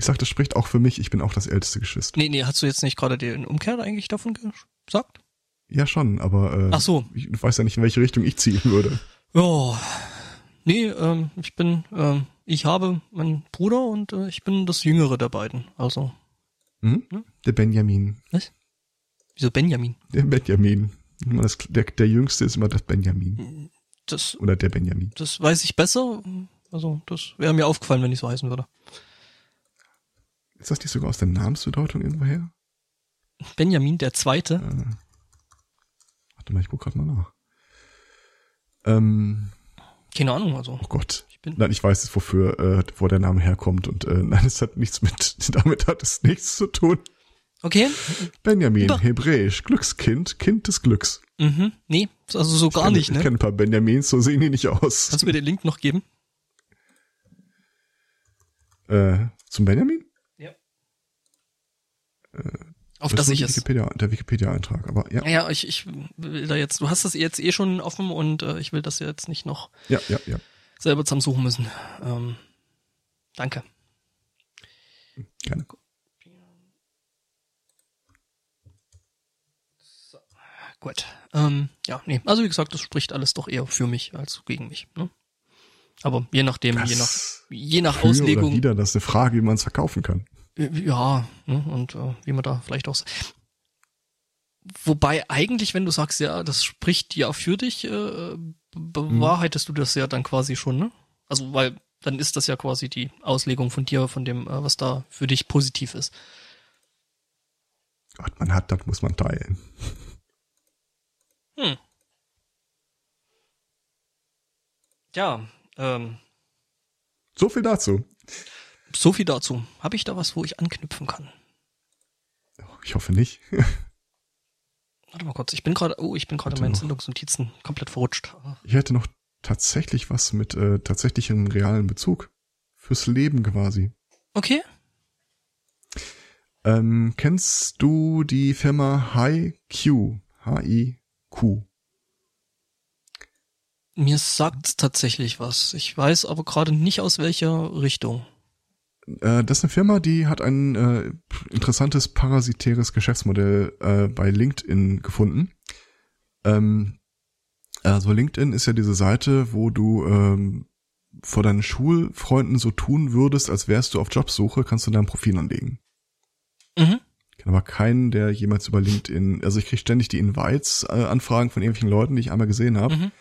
Ich sag, das spricht auch für mich, ich bin auch das älteste Geschwister. Nee, nee, hast du jetzt nicht gerade den Umkehr eigentlich davon gesagt? Ja, schon, aber äh, Ach so. ich weiß ja nicht, in welche Richtung ich ziehen würde. Ja. Nee, ähm, ich bin, ähm, ich habe meinen Bruder und äh, ich bin das Jüngere der beiden. Also. Mhm. Ne? Der Benjamin. Was? Wieso Benjamin? Der Benjamin. Das, der, der Jüngste ist immer das Benjamin. Das, Oder der Benjamin. Das weiß ich besser. Also, das wäre mir aufgefallen, wenn ich so heißen würde. Ist das nicht sogar aus der Namensbedeutung irgendwoher? Benjamin, der Zweite? Äh, warte mal, ich guck grad mal nach. Ähm, Keine Ahnung, also. Oh Gott. Ich bin Nein, ich weiß jetzt, wofür, äh, wo der Name herkommt und äh, nein, es hat nichts mit, [LAUGHS] damit hat es nichts zu tun. okay. Benjamin, Über- hebräisch, Glückskind, Kind des Glücks. Mhm. Nee, also so gar ich nicht, kenne, Ich ne? kenne ein paar Benjamins, so sehen die nicht aus. Kannst du mir den Link noch geben? Äh, zum Benjamin? Auf Das das ich es. Wikipedia, der Wikipedia-Eintrag, aber ja, Ja, ich, ich will da jetzt, du hast das jetzt eh schon offen und äh, ich will das jetzt nicht noch ja, ja, ja. selber zusammensuchen müssen. Ähm, danke. Gerne. Gut. Ähm, ja, nee. Also wie gesagt, das spricht alles doch eher für mich als gegen mich. Ne? Aber je nachdem, je nach, Das je nach für oder Auslegung. wieder, das ist eine Frage, wie man es verkaufen kann. Ja, ne, und äh, wie man da vielleicht auch. Wobei eigentlich, wenn du sagst, ja, das spricht ja für dich, äh, bewahrheitest du das ja dann quasi schon, ne? Also, weil dann ist das ja quasi die Auslegung von dir, von dem, äh, was da für dich positiv ist. Was man hat, das muss man teilen. Hm. Ja, ähm, So viel dazu. So viel dazu. Habe ich da was, wo ich anknüpfen kann? Ich hoffe nicht. [LAUGHS] Warte mal kurz, ich bin gerade, oh, ich bin gerade in meinen. Sendungsnotizen komplett verrutscht. Ich hätte noch tatsächlich was mit äh, tatsächlichem realen Bezug. Fürs Leben quasi. Okay. Ähm, kennst du die Firma HiQ? H-I-Q. Mir sagt tatsächlich was. Ich weiß aber gerade nicht aus welcher Richtung. Äh, das ist eine Firma, die hat ein äh, interessantes parasitäres Geschäftsmodell äh, bei LinkedIn gefunden. Ähm, also LinkedIn ist ja diese Seite, wo du ähm, vor deinen Schulfreunden so tun würdest, als wärst du auf Jobsuche, kannst du da ein Profil anlegen. Mhm. Ich kenne aber keinen, der jemals über LinkedIn, also ich kriege ständig die Invites-Anfragen von irgendwelchen Leuten, die ich einmal gesehen habe. Mhm.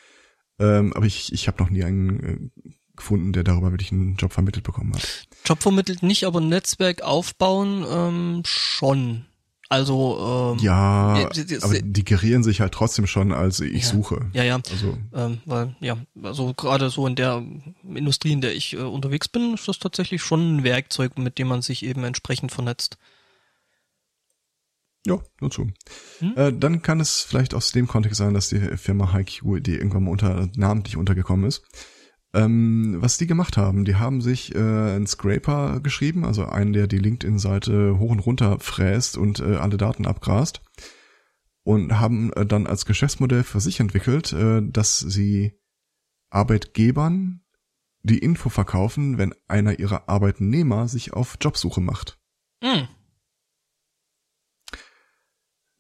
Ähm, aber ich, ich habe noch nie einen äh, gefunden, der darüber wirklich einen Job vermittelt bekommen hat. Job vermittelt nicht, aber Netzwerk aufbauen ähm, schon. Also ähm, Ja, die- die- aber die gerieren sich halt trotzdem schon als ich Ja. suche. ja, ja. Also Ähm, weil, ja, also gerade so in der Industrie, in der ich äh, unterwegs bin, ist das tatsächlich schon ein Werkzeug, mit dem man sich eben entsprechend vernetzt. ja, nur zu. Hm? Äh, dann kann es vielleicht aus dem Kontext sein, dass die Firma HiQ, die irgendwann mal unter namentlich untergekommen ist. Ähm, was die gemacht haben, die haben sich äh, einen Scraper geschrieben, also einen, der die LinkedIn-Seite hoch und runter fräst und äh, alle Daten abgrast und haben äh, dann als Geschäftsmodell für sich entwickelt, äh, dass sie Arbeitgebern die Info verkaufen, wenn einer ihrer Arbeitnehmer sich auf Jobsuche macht. Hm.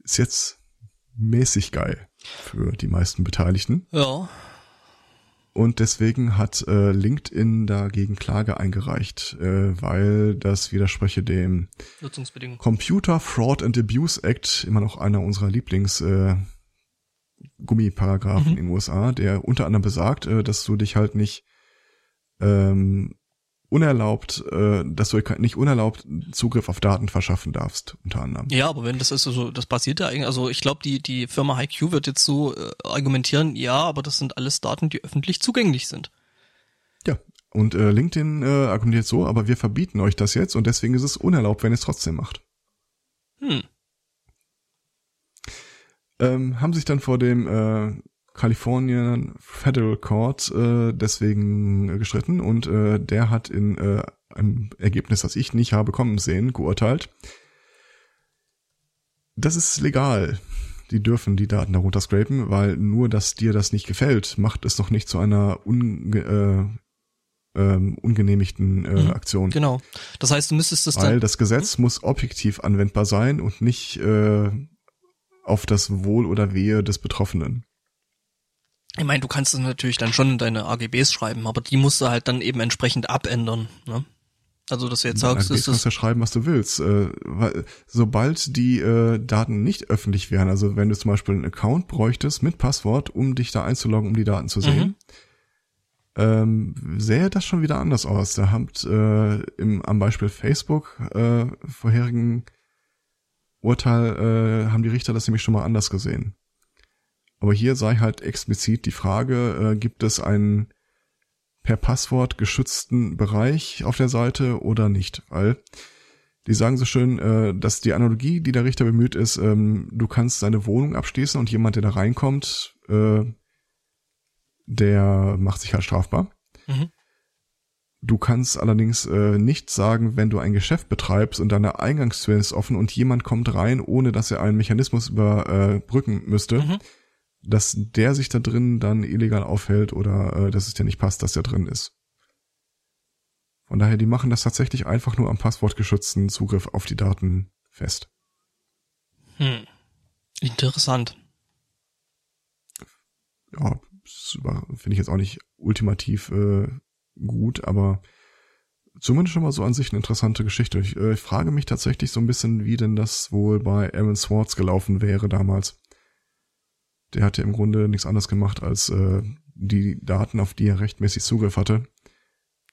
Ist jetzt mäßig geil für die meisten Beteiligten. Ja. Und deswegen hat äh, LinkedIn dagegen Klage eingereicht, äh, weil das widerspreche dem Nutzungsbedingungen. Computer Fraud and Abuse Act, immer noch einer unserer Lieblings äh, Gummiparagraphen Mhm. in den USA, der unter anderem besagt, äh, dass du dich halt nicht ähm, unerlaubt, äh, dass du nicht unerlaubt Zugriff auf Daten verschaffen darfst, unter anderem. Ja, aber wenn das ist so, das passiert ja eigentlich, also ich glaube, die, die Firma HiQ wird jetzt so äh, argumentieren, ja, aber das sind alles Daten, die öffentlich zugänglich sind. Ja. Und äh, LinkedIn äh, argumentiert so, aber wir verbieten euch das jetzt und deswegen ist es unerlaubt, wenn ihr es trotzdem macht. Hm. ähm, haben sich dann vor dem äh, Californian Federal Court äh, deswegen äh, gestritten und äh, der hat in äh, einem Ergebnis, das ich nicht habe kommen sehen, geurteilt. Das ist legal. Die dürfen die Daten darunter scrapen, weil nur, dass dir das nicht gefällt, macht es doch nicht zu einer unge äh, ähm, ungenehmigten äh, Mhm, Aktion. Genau. Das heißt, du müsstest das Weil das Gesetz muss objektiv anwendbar sein und nicht äh, auf das Wohl oder Wehe des Betroffenen. Ich meine, du kannst es natürlich dann schon in deine AGBs schreiben, aber die musst du halt dann eben entsprechend abändern. Ne? Also, dass du jetzt sagst, du ist kannst das. ja schreiben, was du willst. Äh, weil, sobald die äh, Daten nicht öffentlich wären, also wenn du zum Beispiel einen Account bräuchtest mit Passwort, um dich da einzuloggen, um die Daten zu sehen, ähm, sähe das schon wieder anders aus. Da habt äh, im, am Beispiel Facebook äh, vorherigen Urteil äh, haben die Richter das nämlich schon mal anders gesehen. Aber hier sei halt explizit die Frage, äh, gibt es einen per Passwort geschützten Bereich auf der Seite oder nicht, weil die sagen so schön, äh, dass die Analogie, die der Richter bemüht, ist, ähm, du kannst seine Wohnung abschließen und jemand, der da reinkommt, äh, der macht sich halt strafbar. Mhm. Du kannst allerdings äh, nicht sagen, wenn du ein Geschäft betreibst und deine Eingangstür ist offen und jemand kommt rein, ohne dass er einen Mechanismus überbrücken müsste, mhm. Dass der sich da drin dann illegal aufhält oder äh, dass es dir nicht passt, dass er drin ist. Von daher, die machen das tatsächlich einfach nur am passwortgeschützten Zugriff auf die Daten fest. Hm. Interessant. Ja, finde ich jetzt auch nicht ultimativ äh, gut, aber zumindest schon mal so an sich eine interessante Geschichte. Ich, äh, ich frage mich tatsächlich so ein bisschen, wie denn das wohl bei Aaron Swartz gelaufen wäre damals. Der hat ja im Grunde nichts anderes gemacht, als äh, die Daten, auf die er rechtmäßig Zugriff hatte,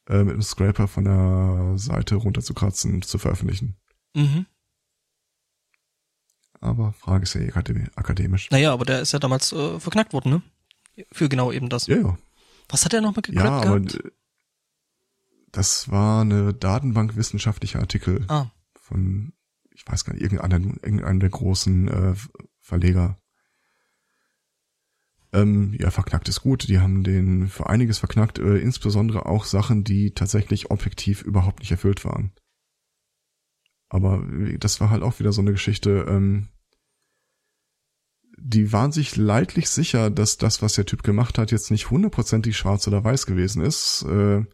äh, mit einem Scraper von der Seite runterzukratzen und zu veröffentlichen. Mhm. Aber Frage ist ja eh akademisch. Naja, aber der ist ja damals äh, verknackt worden, ne? Für genau eben das. Ja, ja. Was hat er nochmal gekrackt Ja, aber gehabt? das war eine Datenbank wissenschaftlicher Artikel ah. von, ich weiß gar nicht, irgendeinem, irgendeinem der großen äh, Verleger. Ähm, ja, verknackt ist gut. Die haben den für einiges verknackt, äh, insbesondere auch Sachen, die tatsächlich objektiv überhaupt nicht erfüllt waren. Aber das war halt auch wieder so eine Geschichte, ähm, die waren sich leidlich sicher, dass das, was der Typ gemacht hat, jetzt nicht hundertprozentig schwarz oder weiß gewesen ist, äh,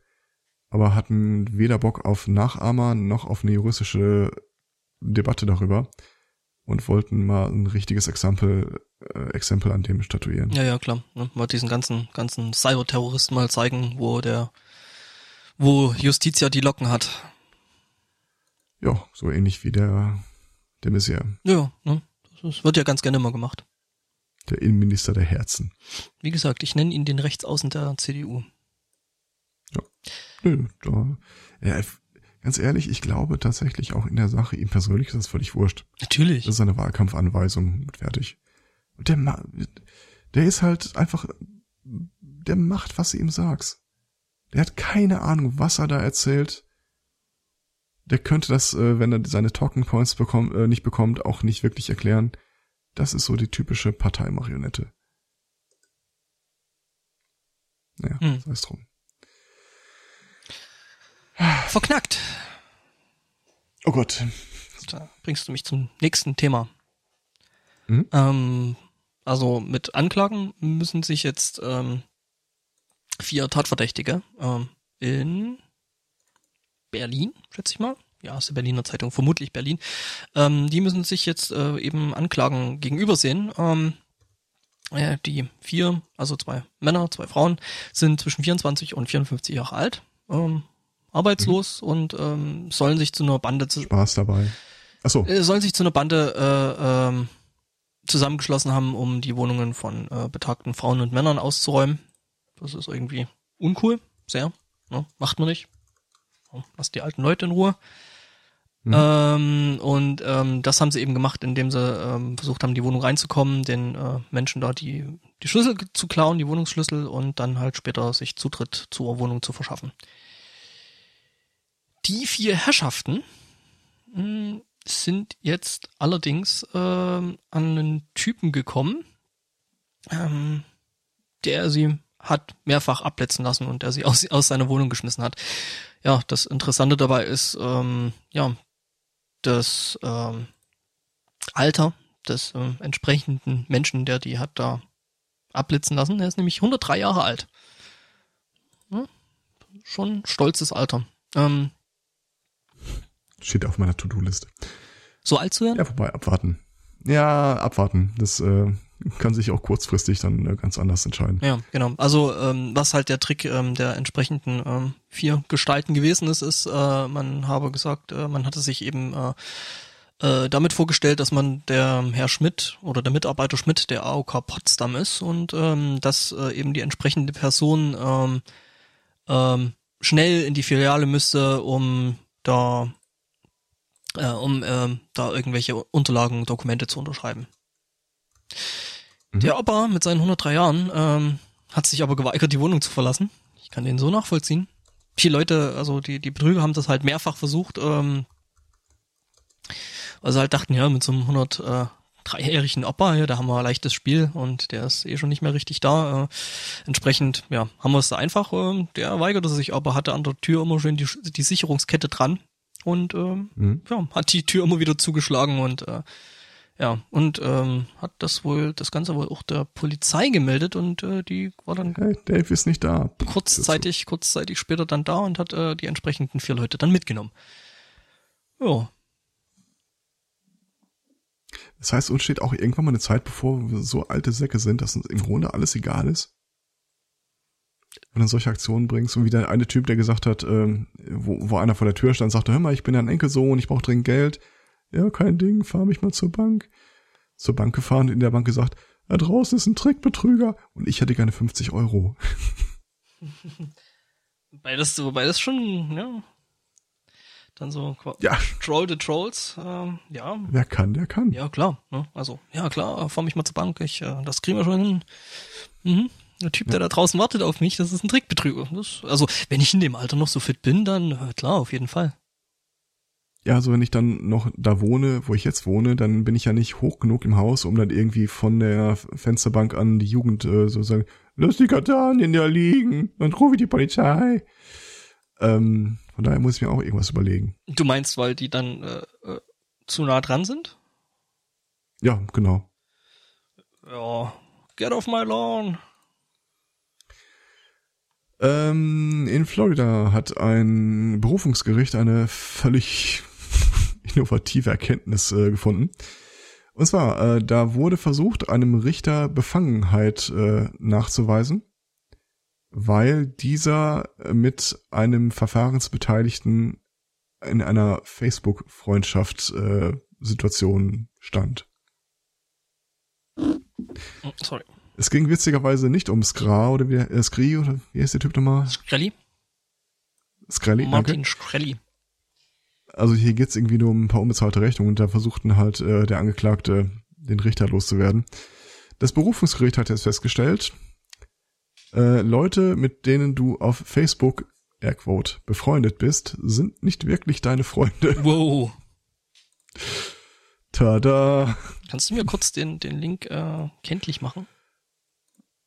aber hatten weder Bock auf Nachahmer noch auf eine juristische Debatte darüber und wollten mal ein richtiges Exempel, äh, Exempel an dem statuieren. Ja, ja, klar. Ne? Mal diesen ganzen, ganzen Cyberterroristen mal zeigen, wo der, wo Justitia die Locken hat. Ja, so ähnlich wie der, der Messier. Ja, ne? Das wird ja ganz gerne mal gemacht. Der Innenminister der Herzen. Wie gesagt, ich nenne ihn den Rechtsaußen der CDU. Ja. Nö, da, ja, ganz ehrlich, ich glaube tatsächlich auch in der Sache, ihm persönlich ist das völlig wurscht. Natürlich. Das ist eine Wahlkampfanweisung fertig. Und der, der ist halt einfach, der macht, was du ihm sagst. Der hat keine Ahnung, was er da erzählt. Der könnte das, äh, wenn er seine Talking Points bekommt, äh, nicht bekommt, auch nicht wirklich erklären. Das ist so die typische Parteimarionette. Naja, hm. sei es drum. Verknackt. Oh Gott. Da bringst du mich zum nächsten Thema. Hm? Ähm, also mit Anklagen müssen sich jetzt ähm, vier Tatverdächtige ähm, in Berlin, schätze ich mal, ja, aus der Berliner Zeitung, vermutlich Berlin, ähm, die müssen sich jetzt äh, eben Anklagen gegenübersehen. Ähm, äh, die vier, also zwei Männer, zwei Frauen, sind zwischen 24 und 54 Jahre alt, ähm, arbeitslos mhm. und ähm, sollen sich zu einer Bande zu Spaß dabei. Achso. Äh, sollen sich zu einer Bande äh, ähm, zusammengeschlossen haben, um die Wohnungen von äh, betagten Frauen und Männern auszuräumen. Das ist irgendwie uncool, sehr. Ne? Macht man nicht. Lasst die alten Leute in Ruhe. Mhm. Ähm, und ähm, das haben sie eben gemacht, indem sie ähm, versucht haben, die Wohnung reinzukommen, den äh, Menschen da die, die Schlüssel zu klauen, die Wohnungsschlüssel und dann halt später sich Zutritt zur Wohnung zu verschaffen. Die vier Herrschaften mh, hm, sind jetzt allerdings ähm, an einen Typen gekommen, ähm, der sie hat mehrfach abletzen lassen und der sie aus, aus seiner Wohnung geschmissen hat. Ja, das Interessante dabei ist, ähm, ja, das ähm, Alter des ähm, entsprechenden Menschen, der die hat da abblitzen lassen. Er ist nämlich 103 Jahre alt. Ja, schon stolzes Alter. Ähm, Steht auf meiner To-Do-Liste. So alt zu werden? Ja, vorbei, abwarten. Ja, abwarten. Das äh, kann sich auch kurzfristig dann äh, ganz anders entscheiden. Ja, genau. Also ähm, was halt der Trick ähm, der entsprechenden ähm, vier Gestalten gewesen ist, ist, äh, man habe gesagt, äh, man hatte sich eben äh, äh, damit vorgestellt, dass man der Herr Schmidt oder der Mitarbeiter Schmidt der AOK Potsdam ist und ähm, dass äh, eben die entsprechende Person ähm, ähm, schnell in die Filiale müsste, um da äh, um äh, da irgendwelche Unterlagen, Dokumente zu unterschreiben. Mhm. Der Opa mit seinen 103 Jahren ähm, hat sich aber geweigert, die Wohnung zu verlassen. Ich kann den so nachvollziehen. Viele Leute, also die, die Betrüger haben das halt mehrfach versucht, ähm, weil sie halt dachten, ja, mit so einem 103-jährigen Opa, ja, da haben wir ein leichtes Spiel und der ist eh schon nicht mehr richtig da. Äh, entsprechend, ja, haben wir es da einfach. Äh, der weigerte sich aber, hatte an der Tür immer schön die, die Sicherungskette dran und ähm, mhm. ja, hat die Tür immer wieder zugeschlagen und äh, ja, und ähm, hat das wohl, das Ganze wohl auch der Polizei gemeldet und äh, die war dann hey, Dave ist nicht da. kurzzeitig, kurzzeitig später dann da und hat äh, die entsprechenden vier Leute dann mitgenommen. Ja. Das heißt, uns steht auch irgendwann mal eine Zeit, bevor wir so alte Säcke sind, dass uns im Grunde alles egal ist. Wenn du solche Aktionen bringst und wie der eine Typ, der gesagt hat, ähm, wo, wo einer vor der Tür stand, sagte, hör mal, ich bin ein Enkelsohn, ich brauche dringend Geld ja, kein Ding, fahr mich mal zur Bank. Zur Bank gefahren und in der Bank gesagt, da draußen ist ein Trickbetrüger und ich hätte gerne 50 Euro. [LAUGHS] wobei das, wobei das schon, ja, dann so ja. Troll the Trolls, ähm, ja. Wer kann, der kann. Ja, klar. Ne? Also, ja, klar, fahr mich mal zur Bank, ich, äh, das kriegen wir schon hin. Mhm. Der Typ, der da draußen wartet auf mich, das ist ein Trickbetrüger. Das, also, wenn ich in dem Alter noch so fit bin, dann äh, klar, auf jeden Fall. Ja, also wenn ich dann noch da wohne, wo ich jetzt wohne, dann bin ich ja nicht hoch genug im Haus, um dann irgendwie von der Fensterbank an die Jugend äh, so sagen, lass die Katanien da liegen, dann rufe ich die Polizei. Ähm, von daher muss ich mir auch irgendwas überlegen. Du meinst, weil die dann äh, äh, zu nah dran sind? Ja, genau. Ja, get off my lawn. Ähm, in Florida hat ein Berufungsgericht eine völlig [LAUGHS] innovative Erkenntnis äh, gefunden. Und zwar, äh, da wurde versucht, einem Richter Befangenheit äh, nachzuweisen, weil dieser mit einem Verfahrensbeteiligten in einer Facebook-Freundschaft äh, stand. Oh, sorry. Es ging witzigerweise nicht um Skra oder wie, äh, Skri oder wie heißt der Typ nochmal? Skrelli. Skrelli, Martin danke. Skrelli also hier geht's irgendwie nur um ein paar unbezahlte Rechnungen und da versuchten halt äh, der Angeklagte den Richter loszuwerden. Das Berufungsgericht hat jetzt festgestellt, äh, Leute, mit denen du auf Facebook, Airquote, befreundet bist, sind nicht wirklich deine Freunde. [LAUGHS] Wow. Tada. Kannst du mir kurz den, den Link äh, kenntlich machen?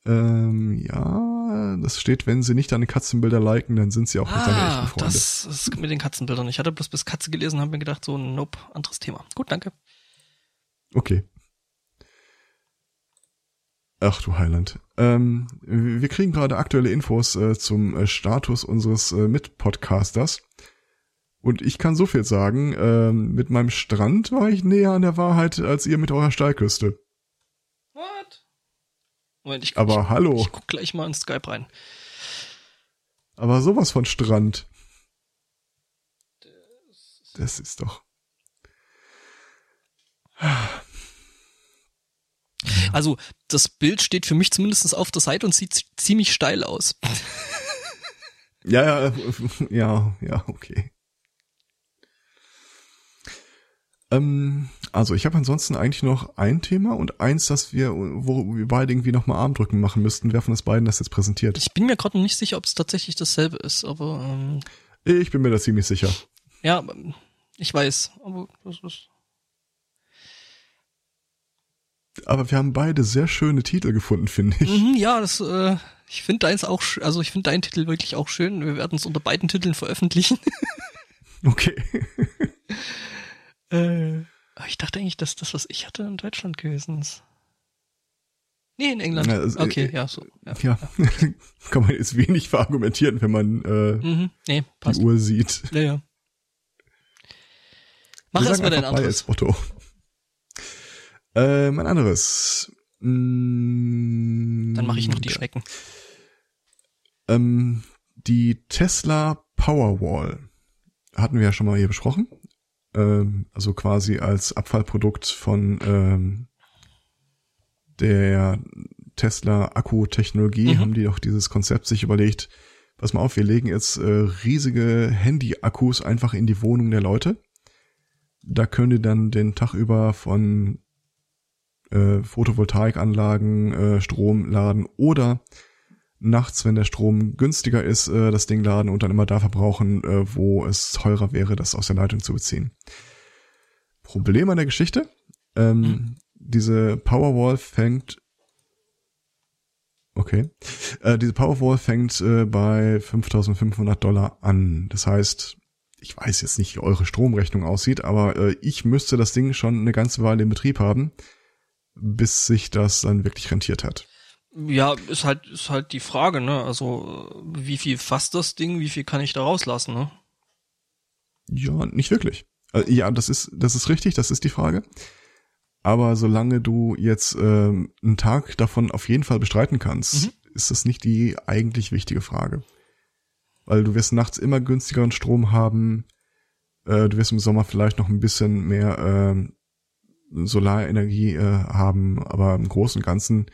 Ähm, ja, das steht, wenn sie nicht deine Katzenbilder liken, dann sind sie auch ah, nicht deine ah, echten Freunde. Das ist mit den Katzenbildern. Ich hatte bloß bis Katze gelesen, habe mir gedacht, so, nope, anderes Thema. Gut, danke. Okay. Ach du Heiland. Ähm, wir kriegen gerade aktuelle Infos äh, zum äh, Status unseres äh, Mitpodcasters. Und ich kann so viel sagen, ähm, mit meinem Strand war ich näher an der Wahrheit als ihr mit eurer Steilküste. Moment, ich, Aber ich, hallo. Ich guck gleich mal in Skype rein. Aber sowas von Strand. Das ist doch. Also, das Bild steht für mich zumindest auf der Seite und sieht ziemlich steil aus. Ja, ja, ja, ja, okay. Ähm, also ich habe ansonsten eigentlich noch ein Thema und eins, das wir, wo wir beide irgendwie nochmal Armdrücken machen müssten. Wer von uns beiden das jetzt präsentiert? Ich bin mir gerade noch nicht sicher, ob es tatsächlich dasselbe ist, aber ähm, ich bin mir da ziemlich sicher. Ja, ich weiß, aber das ist. Aber wir haben beide sehr schöne Titel gefunden, finde ich. Mhm, ja, das, äh, ich finde deins auch, also ich finde deinen Titel wirklich auch schön. Wir werden es unter beiden Titeln veröffentlichen. [LAUGHS] okay. [LAUGHS] Äh, ich dachte eigentlich, dass das, was ich hatte, in Deutschland gewesen ist. Nee, in England. Ja, also, okay, äh, ja, so. Ja, ja. [LAUGHS] kann man jetzt wenig verargumentieren, wenn man äh, mhm, nee, die Uhr sieht. Ja, ja. Mach erstmal dein anderes. Otto. Äh, mein anderes. Mm, Dann mache ich noch die Schrecken. Ähm, die Tesla Powerwall hatten wir ja schon mal hier besprochen ähm, also quasi als Abfallprodukt von ähm, der Tesla Akkutechnologie mhm. haben die doch dieses Konzept sich überlegt, pass mal auf, wir legen jetzt äh, riesige Handy-Akkus einfach in die Wohnung der Leute. Da können die dann den Tag über von äh, Photovoltaikanlagen äh, Strom laden oder nachts, wenn der Strom günstiger ist, äh, das Ding laden und dann immer da verbrauchen, äh, wo es teurer wäre, das aus der Leitung zu beziehen. Problem an der Geschichte, ähm, mhm. diese Powerwall fängt Okay. Äh, diese Powerwall fängt äh, bei 5.500 Dollar an. Das heißt, ich weiß jetzt nicht, wie eure Stromrechnung aussieht, aber äh, ich müsste das Ding schon eine ganze Weile in Betrieb haben, bis sich das dann wirklich rentiert hat. Ja, ist halt, ist halt die Frage, ne? Also, wie viel fasst das Ding, wie viel kann ich da rauslassen, ne? Ja, nicht wirklich. Äh, ja, das ist, das ist richtig, das ist die Frage. Aber solange du jetzt ähm, einen Tag davon auf jeden Fall bestreiten kannst, mhm. ist das nicht die eigentlich wichtige Frage. Weil du wirst nachts immer günstigeren Strom haben. Äh, du wirst im Sommer vielleicht noch ein bisschen mehr äh, Solarenergie äh, haben, aber im Großen und Ganzen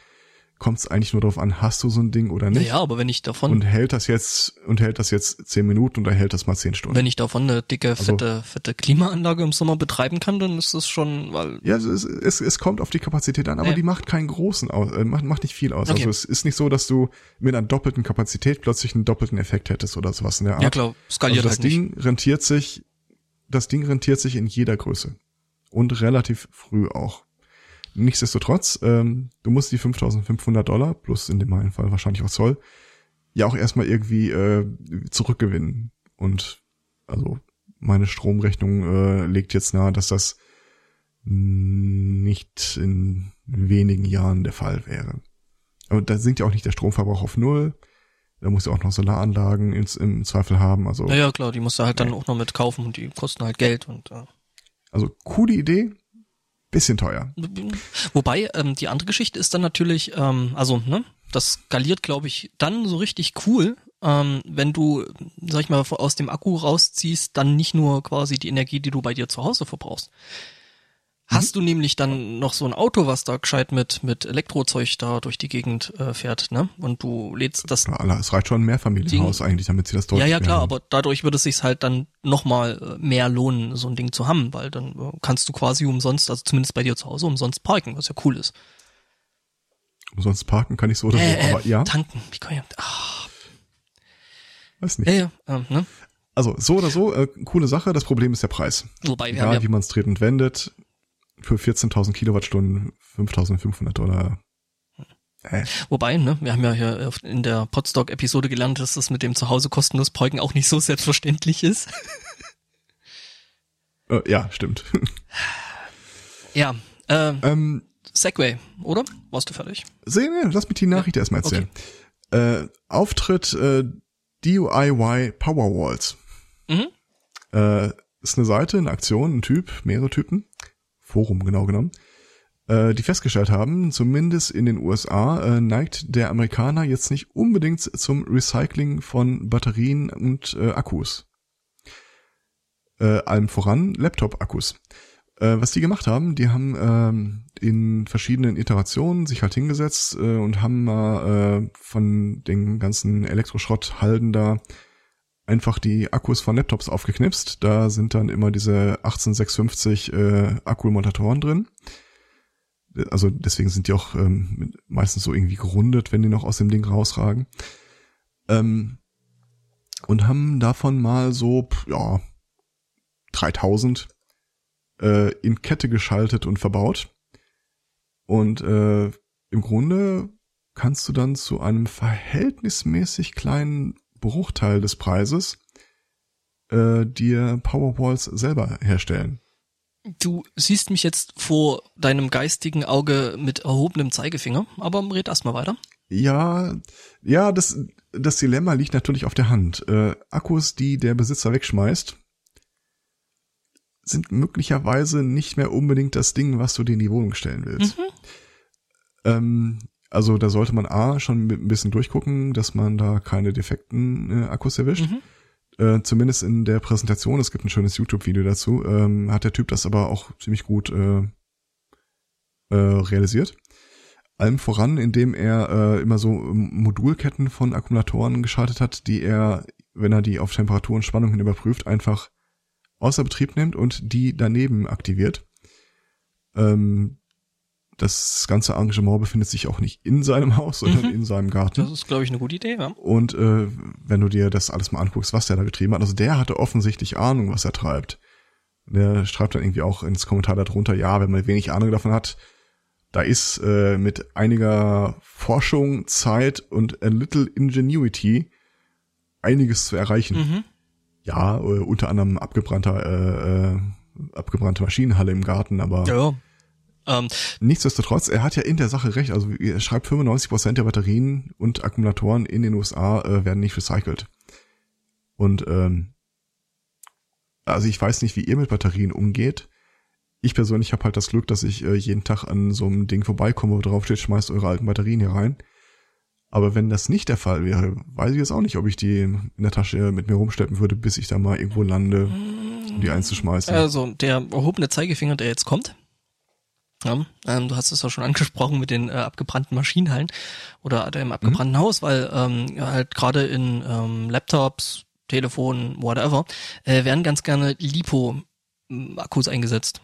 kommt es eigentlich nur darauf an, hast du so ein Ding oder nicht. Ja, aber wenn ich davon und hält das jetzt und hält das jetzt zehn Minuten oder hält das mal zehn Stunden. Wenn ich davon eine dicke also, fette fette Klimaanlage im Sommer betreiben kann, dann ist das schon, weil ja, es, es, es kommt auf die Kapazität an, aber ja. die macht keinen großen aus, äh, macht macht nicht viel aus. Okay. Also es ist nicht so, dass du mit einer doppelten Kapazität plötzlich einen doppelten Effekt hättest oder sowas in der Art. Ja klar, skaliert also das halt Ding nicht. rentiert sich, das Ding rentiert sich in jeder Größe und relativ früh auch. Nichtsdestotrotz, ähm, du musst die 5500 Dollar, plus in dem meinen Fall wahrscheinlich auch Zoll, ja auch erstmal irgendwie äh, zurückgewinnen. Und also meine Stromrechnung äh, legt jetzt nahe, dass das nicht in wenigen Jahren der Fall wäre. Aber da sinkt ja auch nicht der Stromverbrauch auf null. Da muss ja auch noch Solaranlagen ins, im Zweifel haben. Also ja, klar, die musst du halt dann auch noch mit kaufen und die kosten halt Geld und äh. also coole Idee, bisschen teuer. Wobei, ähm, die andere Geschichte ist dann natürlich, ähm, also, ne, das skaliert, glaube ich, dann so richtig cool, ähm, wenn du, sag ich mal, aus dem Akku rausziehst, dann nicht nur quasi die Energie, die du bei dir zu Hause verbrauchst, Hast du nämlich dann noch so ein Auto, was da gescheit mit, mit Elektrozeug da durch die Gegend äh, fährt, ne? Und du lädst das. Klar, es reicht schon ein Mehrfamilienhaus Ding. eigentlich, damit sie das deutlich Ja, ja, klar, haben. aber dadurch würde es sich halt dann nochmal äh, mehr lohnen, so ein Ding zu haben, weil dann äh, kannst du quasi umsonst, also zumindest bei dir zu Hause, umsonst parken, was ja cool ist. Umsonst parken kann ich so oder so, äh, aber ja. Tanken, wie kann ich, ach. Weiß nicht. Ja, ja, ähm, ne? Also so oder so, äh, coole Sache. Das Problem ist der Preis. Wobei wir Egal, haben ja, wie man es dreht und wendet für 14.000 Kilowattstunden 5.500 Dollar. Äh. Wobei, ne, wir haben ja hier in der Podstock-Episode gelernt, dass das mit dem Zuhause kostenlos Parken auch nicht so selbstverständlich ist. äh, ja, stimmt. [LAUGHS] ja, äh, ähm, Segway, oder? Warst du fertig? Sehen wir, lass mich die Nachricht ja. erstmal erzählen. Okay. Äh, Auftritt äh, DIY Powerwalls. Mhm. Äh, ist eine Seite, eine Aktion, ein Typ, mehrere Typen, Forum genau genommen, äh, die festgestellt haben, zumindest in den USA äh, neigt der Amerikaner jetzt nicht unbedingt zum Recycling von Batterien und äh, Akkus. Äh, allem voran Laptop-Akkus. Äh, was die gemacht haben, die haben ähm, in verschiedenen Iterationen sich halt hingesetzt äh, und haben mal äh, von den ganzen Elektroschrotthalden da einfach die Akkus von Laptops aufgeknipst. Da sind dann immer diese 18650 äh, Akkumulatoren drin. Also deswegen sind die auch ähm, meistens so irgendwie gerundet, wenn die noch aus dem Ding rausragen. Ähm, und haben davon mal so, ja, 3000 äh, in Kette geschaltet und verbaut. Und äh, im Grunde kannst du dann zu einem verhältnismäßig kleinen Bruchteil des Preises äh, dir Powerwalls selber herstellen. Du siehst mich jetzt vor deinem geistigen Auge mit erhobenem Zeigefinger, aber red erstmal weiter. Ja, ja, das, das Dilemma liegt natürlich auf der Hand. Äh, Akkus, die der Besitzer wegschmeißt, sind möglicherweise nicht mehr unbedingt das Ding, was du dir in die Wohnung stellen willst. Mhm. Ähm, also da sollte man A schon ein bisschen durchgucken, dass man da keine defekten äh, Akkus erwischt. Mhm. Äh, zumindest in der Präsentation, es gibt ein schönes YouTube-Video dazu, ähm, hat der Typ das aber auch ziemlich gut äh, äh, realisiert. Allem voran, indem er äh, immer so Modulketten von Akkumulatoren geschaltet hat, die er, wenn er die auf Temperatur und Spannung hin überprüft, einfach außer Betrieb nimmt und die daneben aktiviert. Ähm, das ganze Engagement befindet sich auch nicht in seinem Haus, sondern Mhm. in seinem Garten. Das ist, glaube ich, eine gute Idee, ja. Und äh, wenn du dir das alles mal anguckst, was der da betrieben hat, also der hatte offensichtlich Ahnung, was er treibt. Der schreibt dann irgendwie auch ins Kommentar darunter, ja, wenn man wenig Ahnung davon hat, da ist äh, mit einiger Forschung, Zeit und a little ingenuity einiges zu erreichen. Mhm. Ja, äh, unter anderem abgebrannter, äh, äh, abgebrannte Maschinenhalle im Garten, aber ja. Ähm, Nichtsdestotrotz, er hat ja in der Sache recht. Also er schreibt 95% der Batterien und Akkumulatoren in den USA äh, werden nicht recycelt. Und ähm, also ich weiß nicht, wie ihr mit Batterien umgeht. Ich persönlich habe halt das Glück, dass ich äh, jeden Tag an so einem Ding vorbeikomme, wo drauf steht, schmeißt eure alten Batterien hier rein. Aber wenn das nicht der Fall wäre, weiß ich jetzt auch nicht, ob ich die in der Tasche mit mir rumschleppen würde, bis ich da mal irgendwo lande, um die einzuschmeißen. Also der erhobene Zeigefinger, der jetzt kommt. Ja, ähm, du hast es ja schon angesprochen mit den äh, abgebrannten Maschinenhallen oder dem abgebrannten Haus, weil ähm, halt gerade in ähm, Laptops, Telefonen, whatever, äh, werden ganz gerne Lipo-Akkus eingesetzt.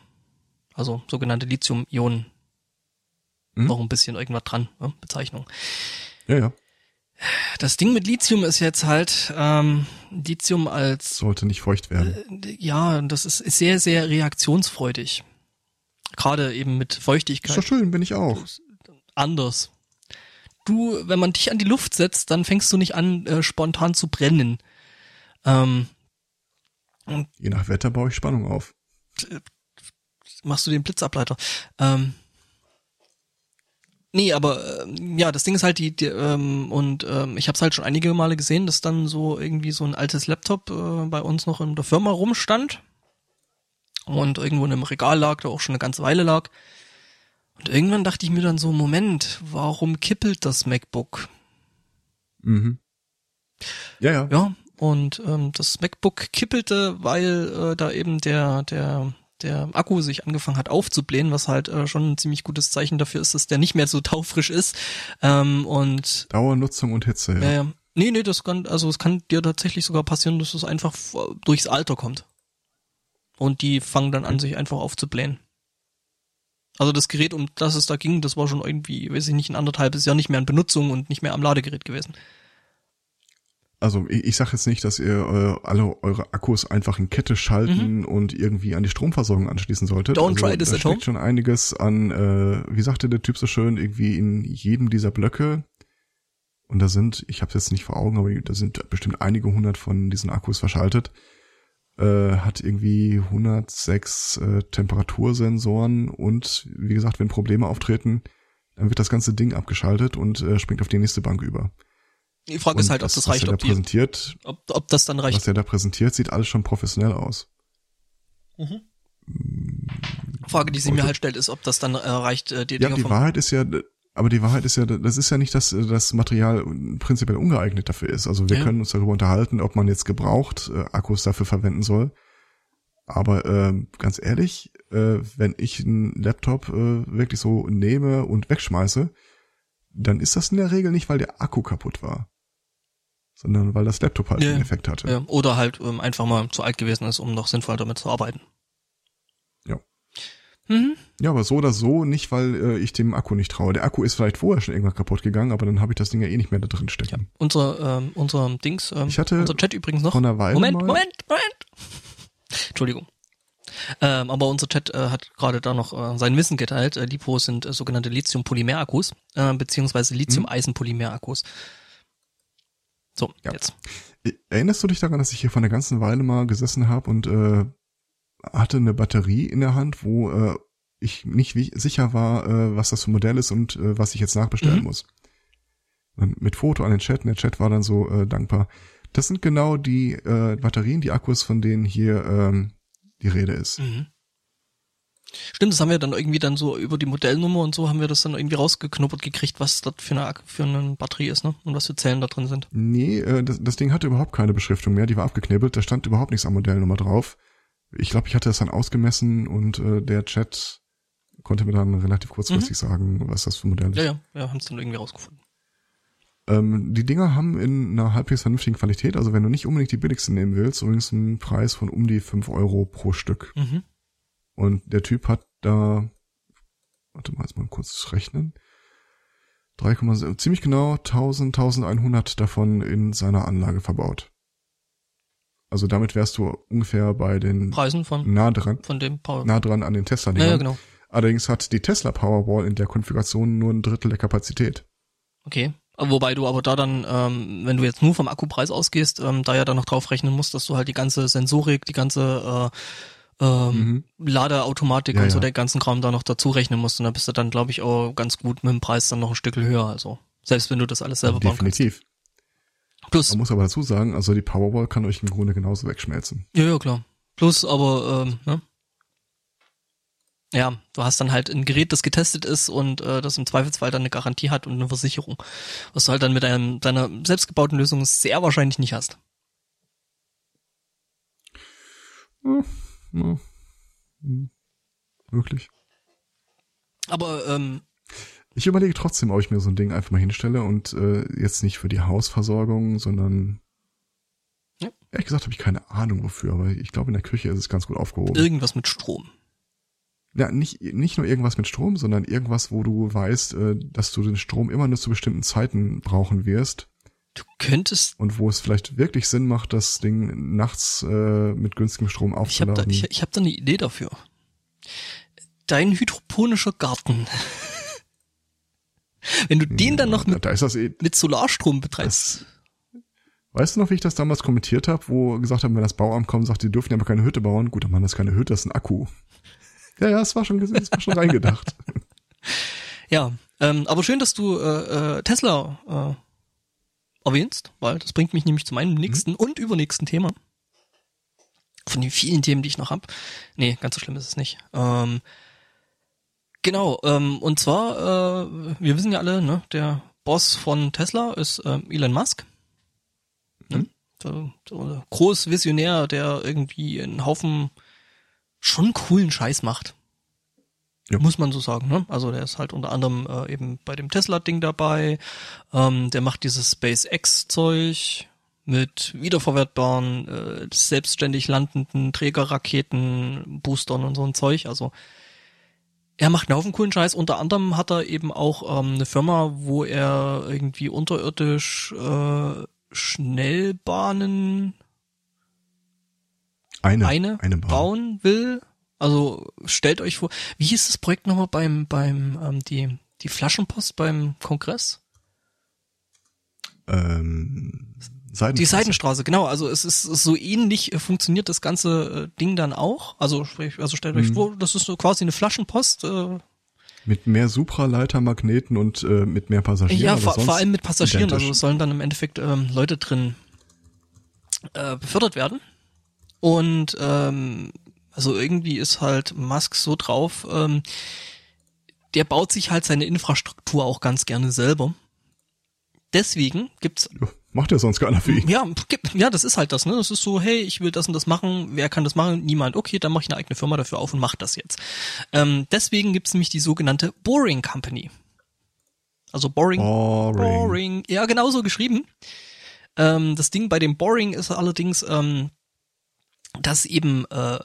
Also sogenannte Lithium-Ionen. Hm? Noch ein bisschen irgendwas dran, ne? Bezeichnung. ja, ja. Das Ding mit Lithium ist jetzt halt ähm, Lithium als Sollte nicht feucht werden. ja, das ist, ist sehr, sehr reaktionsfreudig. Gerade eben mit Ist Feuchtigkeit doch schön, bin ich auch. anders. Du, wenn man dich an die Luft setzt, dann fängst du nicht an, äh, spontan zu brennen. Ähm, Je nach Wetter baue ich Spannung auf. machst du den Blitzableiter. Ähm, nee, aber ähm, ja, das Ding ist halt die, die ähm, und ähm, ich habe es halt schon einige Male gesehen, dass dann so irgendwie so ein altes Laptop äh, bei uns noch in der Firma rumstand und irgendwo in einem Regal lag, der auch schon eine ganze Weile lag. Und irgendwann dachte ich mir dann so, Moment, warum kippelt das MacBook? Mhm. Ja, ja. Ja, und ähm, das MacBook kippelte, weil äh, da eben der, der, der Akku sich angefangen hat aufzublähen, was halt äh, schon ein ziemlich gutes Zeichen dafür ist, dass der nicht mehr so [LAUGHS] taufrisch ist. Ähm, und Dauernutzung und Hitze, ja. äh, nee, nee, das kann, also es kann dir tatsächlich sogar passieren, dass es einfach v- durchs Alter kommt. Und die fangen dann an, sich einfach aufzublähen. Also das Gerät, um das es da ging, das war schon irgendwie, weiß ich nicht, ein anderthalbes Jahr nicht mehr in Benutzung und nicht mehr am Ladegerät gewesen. Also ich, ich sage jetzt nicht, dass ihr äh, alle eure Akkus einfach in Kette schalten und irgendwie an die Stromversorgung anschließen solltet. Mhm. Don't also, try this da at steckt home. schon einiges an, äh, wie sagte der Typ so schön, irgendwie in jedem dieser Blöcke. Und da sind, ich habe es jetzt nicht vor Augen, aber da sind bestimmt einige hundert von diesen Akkus verschaltet. Äh, hat irgendwie 106 äh, Temperatursensoren und wie gesagt, wenn Probleme auftreten, dann wird das ganze Ding abgeschaltet und äh, springt auf die nächste Bank über. Die Frage und ist halt, ob das, was reicht, er da ob, die, präsentiert, ob, ob das dann reicht. was er da präsentiert, sieht alles schon professionell aus. Frage, die sie mir halt stellt, ist, ob das dann äh, reicht, äh, die Ja, Dinger die Wahrheit ist ja, aber die Wahrheit ist ja, das ist ja nicht, dass das Material prinzipiell ungeeignet dafür ist. Also wir Ja. können uns darüber unterhalten, ob man jetzt gebraucht äh, Akkus dafür verwenden soll. Aber ähm, ganz ehrlich, äh, wenn ich einen Laptop äh, wirklich so nehme und wegschmeiße, dann ist das in der Regel nicht, weil der Akku kaputt war, sondern weil das Laptop halt Ja. einen Effekt hatte. Ja, oder halt ähm, einfach mal zu alt gewesen ist, um noch sinnvoll damit zu arbeiten. Ja. Mhm. Ja, aber so oder so nicht, weil äh, ich dem Akku nicht traue. Der Akku ist vielleicht vorher schon irgendwann kaputt gegangen, aber dann habe ich das Ding ja eh nicht mehr da drin stecken. Unser, ähm, unser Dings, ähm, Ich hatte unser Chat übrigens noch. Vor einer Weile Moment, mal, Moment, Moment. Entschuldigung. Ähm, aber unser Chat äh, hat gerade da noch äh, sein Wissen geteilt. Äh, Lipos sind äh, sogenannte Lithium-Polymer-Akkus, äh, beziehungsweise Lithium-Eisen-Polymer-Akkus. So, Ja. jetzt. Erinnerst du dich daran, dass ich hier vor einer ganzen Weile mal gesessen habe und äh, hatte eine Batterie in der Hand, wo äh, ich nicht sicher war, äh, was das für ein Modell ist und äh, was ich jetzt nachbestellen Mhm. muss. Und mit Foto an den Chat, und der Chat war dann so äh, dankbar. Das sind genau die äh, Batterien, die Akkus, von denen hier ähm, die Rede ist. Mhm. Stimmt, das haben wir dann irgendwie dann so über die Modellnummer und so haben wir das dann irgendwie rausgeknuppert gekriegt, was das für eine, für eine Batterie ist, ne? Und was für Zellen da drin sind. Nee, äh, das, das Ding hatte überhaupt keine Beschriftung mehr, die war abgeknibbelt, da stand überhaupt nichts am Modellnummer drauf. Ich glaube, ich hatte das dann ausgemessen und äh, der Chat konnte mir dann relativ kurzfristig sagen, was das für ein Modell ist. Ja, ja, ja, haben es dann irgendwie rausgefunden. Ähm, die Dinger haben in einer halbwegs vernünftigen Qualität, also wenn du nicht unbedingt die billigsten nehmen willst, übrigens einen Preis von um die 5 Euro pro Stück. Mhm. Und der Typ hat da warte mal, jetzt mal kurz rechnen. 3, ziemlich genau 1000, 1100 davon in seiner Anlage verbaut. Also damit wärst du ungefähr bei den Preisen von, nah dran, von dem Power. nah dran an den tesla ja, ja, genau. Allerdings hat die Tesla Powerwall in der Konfiguration nur ein Drittel der Kapazität. Okay. Wobei du aber da dann, ähm, wenn du jetzt nur vom Akkupreis ausgehst, ähm, da ja dann noch drauf rechnen musst, dass du halt die ganze Sensorik, die ganze äh, ähm, Mhm. Ladeautomatik Ja, und so ja. den ganzen Kram da noch dazu rechnen musst. Und da bist du dann, glaube ich, auch ganz gut mit dem Preis dann noch ein Stück höher. Also selbst wenn du das alles selber bauen kannst. Definitiv. Plus, Man muss aber dazu sagen, also die Powerwall kann euch im Grunde genauso wegschmelzen. ja, ja, klar. Plus, aber, ähm, ne? Ja, du hast dann halt ein Gerät, das getestet ist und äh, das im Zweifelsfall dann eine Garantie hat und eine Versicherung. Was du halt dann mit einem, deiner selbstgebauten Lösung sehr wahrscheinlich nicht hast. Ja, ja. Hm. Wirklich. Aber ähm, Ich überlege trotzdem, ob ich mir so ein Ding einfach mal hinstelle und äh, jetzt nicht für die Hausversorgung, sondern Ja. ehrlich gesagt habe ich keine Ahnung wofür, aber ich glaube in der Küche ist es ganz gut aufgehoben. irgendwas mit Strom. Ja, nicht, nicht nur irgendwas mit Strom, sondern irgendwas, wo du weißt, äh, dass du den Strom immer nur zu bestimmten Zeiten brauchen wirst Du könntest, und wo es vielleicht wirklich Sinn macht, das Ding nachts äh, mit günstigem Strom ich habe da, aufzuladen. ich, ich hab da eine Idee dafür. Dein hydroponischer Garten. Wenn du den dann noch mit, da das eh, mit Solarstrom betreibst. Weißt du noch, wie ich das damals kommentiert habe, wo gesagt haben, wenn das Bauamt kommt, sagt, die dürfen ja aber keine Hütte bauen. Gut, dann machen das keine Hütte, das ist ein Akku. [LAUGHS] Ja, ja, es war schon, es war schon reingedacht. [LAUGHS] Ja, ähm, aber schön, dass du äh, äh, Tesla äh, erwähnst, weil das bringt mich nämlich zu meinem nächsten und übernächsten Thema. Von den vielen Themen, die ich noch hab. Nee, ganz so schlimm ist es nicht. Ähm, genau, ähm, und zwar, äh, wir wissen ja alle, ne, der Boss von Tesla ist ähm, Elon Musk. Ne? So, so Großvisionär, der irgendwie einen Haufen schon coolen Scheiß macht. Ja. Muss man so sagen, ne? Also der ist halt unter anderem äh, eben bei dem Tesla-Ding dabei. Ähm, der macht dieses SpaceX-Zeug mit wiederverwertbaren, äh, selbstständig landenden Trägerraketen, Boostern und so ein Zeug. Also er macht einen Haufen coolen Scheiß. Unter anderem hat er eben auch ähm, eine Firma, wo er irgendwie unterirdisch äh, Schnellbahnen Eine, eine, eine Bahn. bauen will. Also stellt euch vor, wie hieß das Projekt nochmal beim beim ähm, die die Flaschenpost beim Kongress? Ähm, Seidenstraße. Die Seidenstraße, genau. Also es ist so ähnlich äh, funktioniert das ganze äh, Ding dann auch. Also sprich, also stellt euch Mhm. vor, das ist so quasi eine Flaschenpost. Äh, Mit mehr Supraleitermagneten und äh, mit mehr Passagieren. ja, vor, vor allem mit Passagieren. identisch. Also es sollen dann im Endeffekt ähm, Leute drin äh, befördert werden. Und ähm, also irgendwie ist halt Musk so drauf, ähm, der baut sich halt seine Infrastruktur auch ganz gerne selber. Deswegen gibt's Ja, Macht ja sonst keiner für ihn. ja, ja, das ist halt das, ne? Das ist so, hey, ich will das und das machen, wer kann das machen? Niemand. Okay, dann mache ich eine eigene Firma dafür auf und mach das jetzt. Ähm, deswegen gibt's nämlich die sogenannte Boring Company. Also Boring. Boring. Boring. Ja, genauso geschrieben. Ähm, das Ding bei dem Boring ist allerdings, ähm, dass eben äh,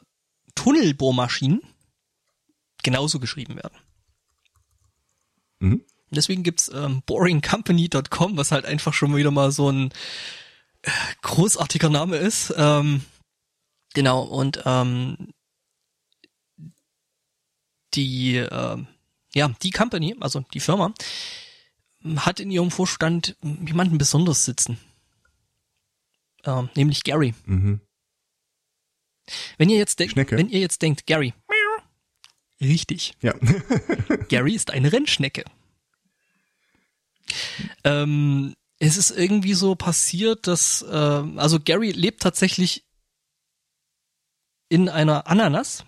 Tunnelbohrmaschinen genauso geschrieben werden. Mhm. Deswegen gibt's ähm, boringcompany.com, was halt einfach schon wieder mal so ein äh, großartiger Name ist. Ähm, genau, und ähm, die, ähm, ja, die Company, also die Firma, hat in ihrem Vorstand jemanden besonders sitzen. Ähm, nämlich Gary. Mhm. Wenn ihr jetzt denkt, wenn ihr jetzt denkt, Gary, richtig. Ja. [LAUGHS] Gary ist eine Rennschnecke. Ähm, es ist irgendwie so passiert, dass, ähm, also Gary lebt tatsächlich in einer Ananas.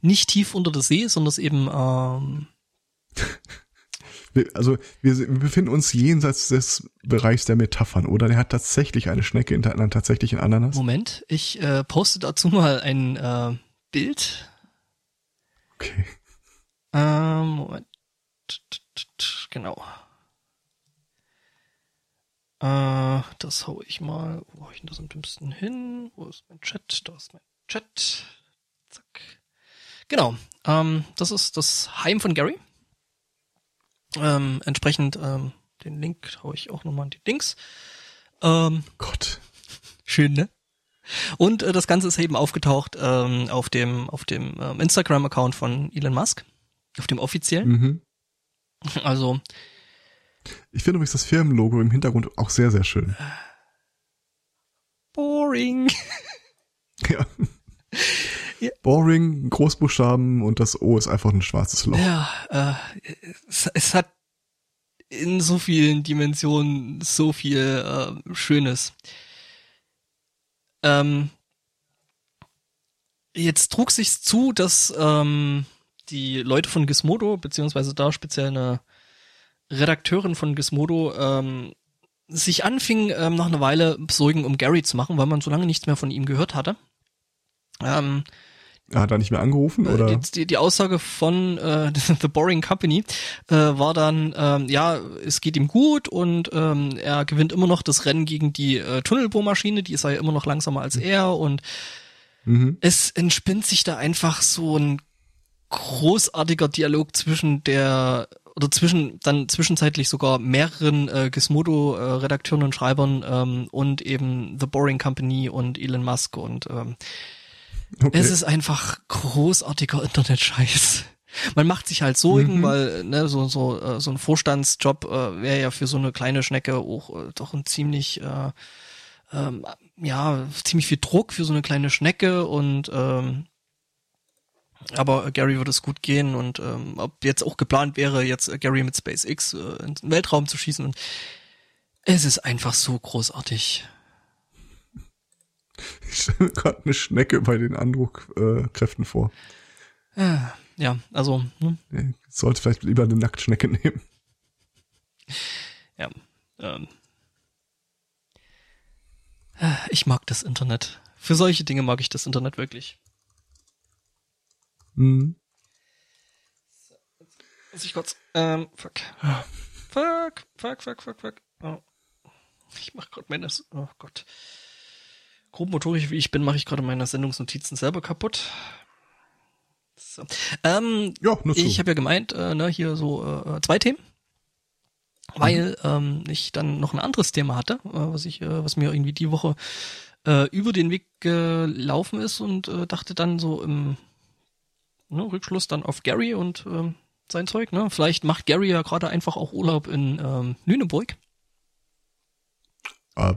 Nicht tief unter der See, sondern es eben, ähm, also wir, wir befinden uns jenseits des Bereichs der Metaphern, oder? Der hat tatsächlich eine Schnecke in einer tatsächlichen Ananas. Moment, ich äh, poste dazu mal ein äh, Bild. Okay. Ähm, Moment. Genau. Äh, das hau ich mal. Wo hau ich denn das am dümmsten hin? Wo ist mein Chat? Da ist mein Chat. Zack. Genau. Ähm, das ist das Heim von Gary. Ähm, entsprechend ähm, den Link hau ich auch nochmal in die Links. Ähm, Gott. Schön, ne? Und äh, das Ganze ist eben aufgetaucht ähm, auf dem auf dem ähm, Instagram-Account von Elon Musk, auf dem offiziellen. Mhm. [LAUGHS] Also Ich finde übrigens das Firmenlogo im Hintergrund auch sehr, sehr schön. boring. [LAUGHS] Ja. Ja. Boring, Großbuchstaben und das O ist einfach ein schwarzes Loch. Ja, äh, es, es hat in so vielen Dimensionen so viel äh, Schönes. Ähm, jetzt trug sich's zu, dass ähm, die Leute von Gizmodo, beziehungsweise da speziell eine Redakteurin von Gizmodo, ähm, sich anfing, ähm, nach einer Weile Sorgen um Gary zu machen, weil man so lange nichts mehr von ihm gehört hatte. Ähm, Hat er nicht mehr angerufen oder? die, die, die Aussage von äh, [LAUGHS] The Boring Company äh, war dann, ähm, ja, es geht ihm gut und ähm, er gewinnt immer noch das Rennen gegen die äh, Tunnelbohrmaschine, die ist ja immer noch langsamer als er und Mhm. es entspinnt sich da einfach so ein großartiger Dialog zwischen der oder zwischen dann zwischenzeitlich sogar mehreren äh, Gizmodo-Redakteuren und Schreibern ähm, und eben The Boring Company und Elon Musk und ähm, Okay. es ist einfach großartiger Internetscheiß. Man macht sich halt Sorgen, Mhm. weil ne, so so äh, so ein Vorstandsjob äh, wäre ja für so eine kleine Schnecke auch äh, doch ein ziemlich äh, ähm, ja ziemlich viel Druck für so eine kleine Schnecke und ähm, aber Gary würde es gut gehen und ähm, ob jetzt auch geplant wäre, jetzt äh, Gary mit SpaceX äh, in den Weltraum zu schießen und es ist einfach so großartig. Ich stelle mir gerade eine Schnecke bei den Andruckkräften vor. Äh, ja, also ne, Nee, Sollte vielleicht lieber eine Nacktschnecke [LAUGHS] nehmen. Ja. Ähm. Äh, Ich mag das Internet. Für solche Dinge mag ich das Internet wirklich. Mhm. Muss ich kurz. Ähm, fuck. Fuck, fuck, fuck, fuck, fuck. Oh. Ich mach gerade meine. Oh Gott. Grobmotorisch wie ich bin, mache ich gerade meine Sendungsnotizen selber kaputt. So. Ähm, Ja. Ich habe ja gemeint, äh, ne, hier so äh, zwei Themen. Weil ähm, ich dann noch ein anderes Thema hatte, äh, was ich, äh, was mir irgendwie die Woche äh, über den Weg gelaufen ist und äh, dachte dann so im ne, Rückschluss dann auf Gary und ähm, sein Zeug. Ne? Vielleicht macht Gary ja gerade einfach auch Urlaub in ähm, Lüneburg. Äh,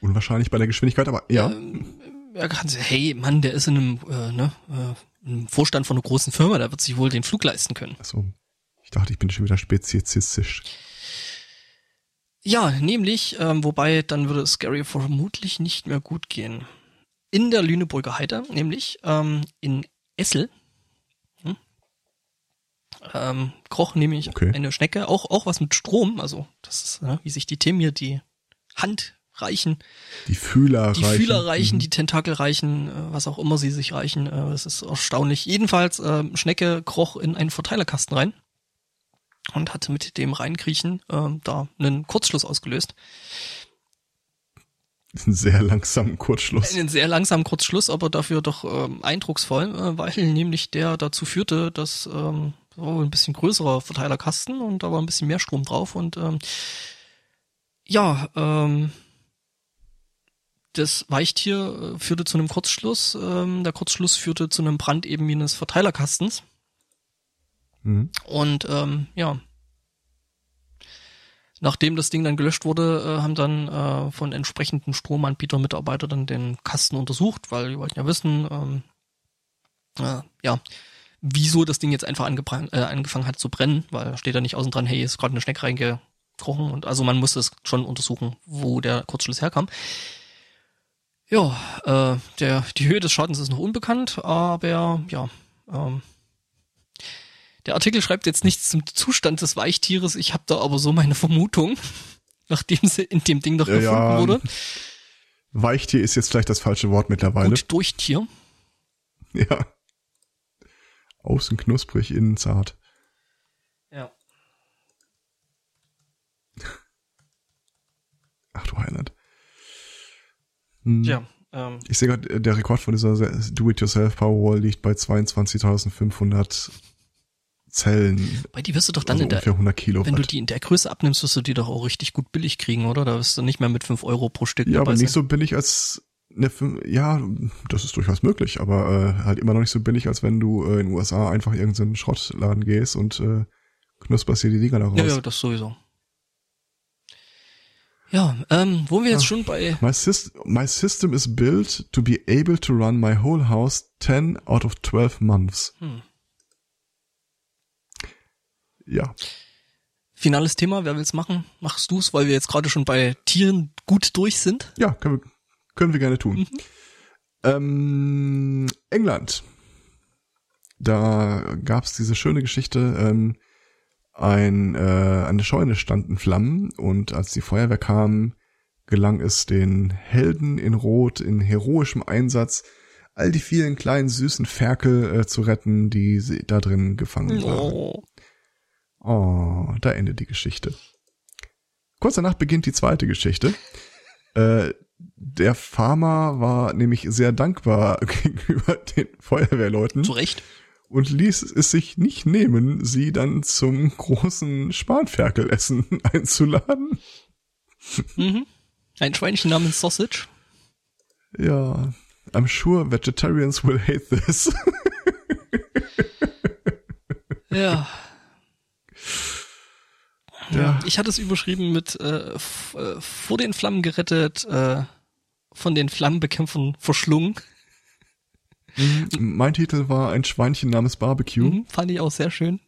unwahrscheinlich bei der Geschwindigkeit, aber ja. Ähm, er kann sagen, hey Mann, der ist in einem, äh, ne, äh, im Vorstand von einer großen Firma, der wird sich wohl den Flug leisten können. Achso. Ich dachte, ich bin schon wieder speziesistisch. Ja, nämlich, ähm, wobei dann würde es Gary vermutlich nicht mehr gut gehen. In der Lüneburger Heide, nämlich ähm, in Essel, ähm, kroch nämlich Okay. eine Schnecke, auch auch was mit Strom, also das ist, ne, wie sich die Themen hier die Hand reichen, Die Fühler die reichen. Fühler reichen, Mhm. die Tentakel reichen, äh, was auch immer sie sich reichen, äh, das ist erstaunlich. Jedenfalls, äh, Schnecke kroch in einen Verteilerkasten rein und hatte mit dem Reinkriechen äh, da einen Kurzschluss ausgelöst. Ist ein sehr langsamen Kurzschluss. Einen sehr langsamen Kurzschluss, aber dafür doch ähm, eindrucksvoll, äh, weil nämlich der dazu führte, dass ähm, wohl ein bisschen größerer Verteilerkasten und da war ein bisschen mehr Strom drauf und ähm, ja, ähm, das Weichtier äh, führte zu einem Kurzschluss. Ähm, der Kurzschluss führte zu einem Brand eben jenes Verteilerkastens. Mhm. Und ähm, ja, nachdem das Ding dann gelöscht wurde, äh, haben dann äh, von entsprechenden Stromanbietern Mitarbeiter dann den Kasten untersucht, weil die wollten ja wissen, ähm, äh, ja, wieso das Ding jetzt einfach äh, angefangen hat zu brennen, weil da steht da nicht außen dran, hey, ist gerade eine Schnecke reingekrochen und also man musste es schon untersuchen, wo der Kurzschluss herkam. Ja, äh, der, die Höhe des Schadens ist noch unbekannt, aber ja, ähm, der Artikel schreibt jetzt nichts zum Zustand des Weichtieres, ich habe da aber so meine Vermutung, [LAUGHS] nachdem sie in dem Ding doch Ja, gefunden ja. wurde. Weichtier ist jetzt vielleicht das falsche Wort mittlerweile. Gut durch Tier. Ja. Außen knusprig, innen zart. Ja. [LAUGHS] Ach du Heiland. Hm. Ja, Ähm, Ich sehe gerade, der Rekord von dieser Do-It-Yourself Powerwall liegt bei 22.500 Zellen. bei die wirst du doch dann also in der, ungefähr 100 Kilowatt. wenn du die in der Größe abnimmst, wirst du die doch auch richtig gut billig kriegen, oder? Da wirst du nicht mehr mit 5 Euro pro Stück ja, dabei aber nicht sein. so billig als eine, ja, das ist durchaus möglich, aber äh, halt immer noch nicht so billig, als wenn du äh, in den USA einfach irgendeinen Schrottladen gehst und äh, knusperst dir die Dinger da raus. Ja, ja, das sowieso. Ja, ähm, wo wir jetzt Ja. schon bei My, syst my system is built to be able to run my whole house 10 out of 12 months. Hm. Ja, finales Thema, wer will's machen? Machst du's, weil wir jetzt gerade schon bei Tieren gut durch sind? ja, können wir, können wir gerne tun. Mhm. Ähm, England. Da gab's diese schöne Geschichte, ähm, ein, äh, eine Scheune stand in Flammen und als die Feuerwehr kam, gelang es den Helden in Rot in heroischem Einsatz, all die vielen kleinen süßen Ferkel äh, zu retten, die sie da drin gefangen waren. Oh. Oh, da endet die Geschichte. Kurz danach beginnt die zweite Geschichte. Äh, der Farmer war nämlich sehr dankbar [LAUGHS] gegenüber den Feuerwehrleuten Zu Recht. und ließ es sich nicht nehmen, sie dann zum großen Spanferkelessen [LAUGHS] einzuladen. Mhm. Ein Schweinchen namens Sausage. Ja, I'm sure vegetarians will hate this. [LAUGHS] Ja. Ja. Ich hatte es überschrieben mit äh, äh, vor den Flammen gerettet, äh, von den Flammenbekämpfern verschlungen. mein Titel war ein Schweinchen namens Barbecue. Mhm, fand ich auch sehr schön.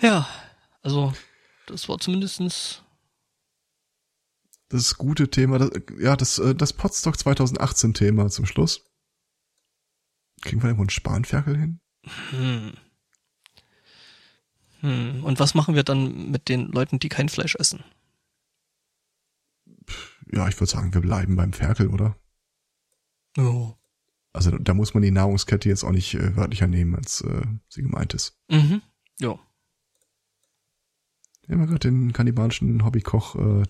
Ja, also das war zumindestens Das gute Thema, das, ja, das, äh, das Potstock 2018 Thema zum Schluss. Kriegen wir irgendwo einen Spanferkel hin? Hm. Hm. Und was machen wir dann mit den Leuten, die kein Fleisch essen? Ja, ich würde sagen, wir bleiben beim Ferkel, oder? Oh. Also da muss man die Nahrungskette jetzt auch nicht äh, wörtlicher nehmen, als äh, sie gemeint ist. Mhm. Ja. Wir haben gerade den kannibalischen Hobbykoch, äh,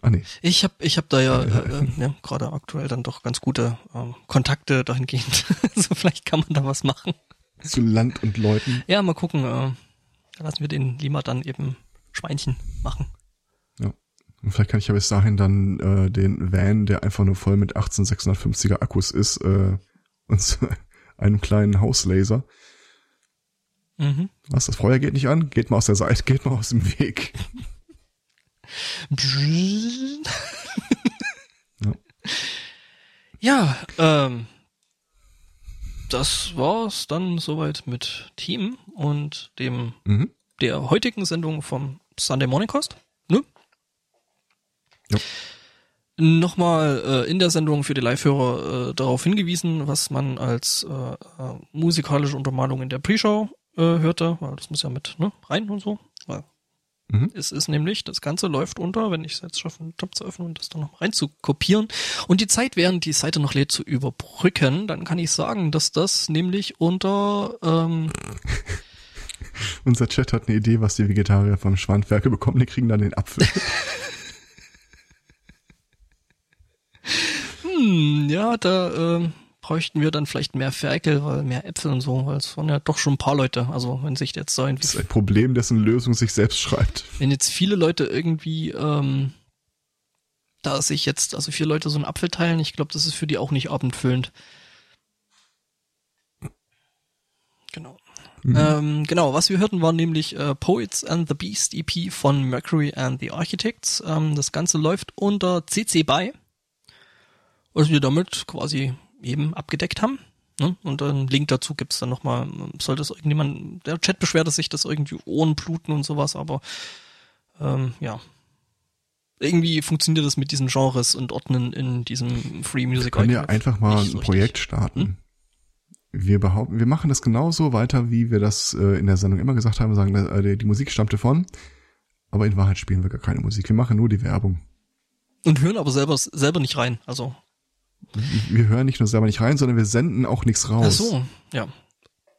ah nee, Ich habe ich hab da ja, [LAUGHS] äh, äh, ja gerade aktuell dann doch ganz gute ähm, Kontakte dahingehend. [LAUGHS] also vielleicht kann man da was machen. zu Land und Leuten. Ja, mal gucken. Äh, lassen wir den Lima dann eben Schweinchen machen. Und vielleicht kann ich ja bis dahin dann äh, den Van, der einfach nur voll mit 18650er Akkus ist, äh, und [LAUGHS] einem kleinen Hauslaser. Mhm. Was, das Feuer geht nicht an? Geht mal aus der Seite, [LAUGHS] geht mal aus dem Weg. Ja. Ja, ähm, das war's dann soweit mit Team und dem Mhm. der heutigen Sendung vom Sunday Morning Cost. Ne? Ja. Nochmal äh, in der Sendung für die Live-Hörer äh, darauf hingewiesen, was man als äh, äh, musikalische Untermalung in der Pre-Show äh, hörte, weil das muss ja mit ne, rein und so. Weil Mhm. es ist nämlich, das Ganze läuft unter, wenn ich es jetzt schaffe, einen Tab zu öffnen und das dann noch rein zu kopieren und die Zeit, während die Seite noch lädt, zu überbrücken, dann kann ich sagen, dass das nämlich unter ähm, [LAUGHS] Unser Chat hat eine Idee, was die Vegetarier vom Schwanferkel bekommen. Die kriegen dann den Apfel. [LAUGHS] [LAUGHS] Hm, ja, da ähm, bräuchten wir dann vielleicht mehr Ferkel, weil mehr Äpfel und so, weil es waren ja doch schon ein paar Leute. Also wenn sich jetzt so Das irgendwie, ist ein Problem, dessen Lösung sich selbst schreibt. wenn jetzt viele Leute irgendwie ähm, da sich jetzt, also vier Leute so einen Apfel teilen, ich glaube, das ist für die auch nicht abendfüllend. Genau. Ähm, genau, was wir hörten, war nämlich äh, Poets and the Beast EP von Mercury and the Architects. Ähm, das Ganze läuft unter CC BY, was wir damit quasi eben abgedeckt haben. Ne? Und einen Link dazu gibt's dann nochmal, sollte es irgendjemand, der Chat beschwerte sich, dass irgendwie Ohren bluten und sowas, aber ähm, ja. Irgendwie funktioniert das mit diesen Genres und Ordnen in diesem Free Music Wir können ja Archive einfach mal so ein Projekt starten. Wir behaupten, wir machen das genauso weiter, wie wir das äh, in der Sendung immer gesagt haben. Wir sagen, äh, die, die Musik stammte von, aber in Wahrheit spielen wir gar keine Musik. Wir machen nur die Werbung. Und hören aber selber, selber nicht rein. Also Wir hören nicht nur selber nicht rein, sondern wir senden auch nichts raus. Ach so, ja.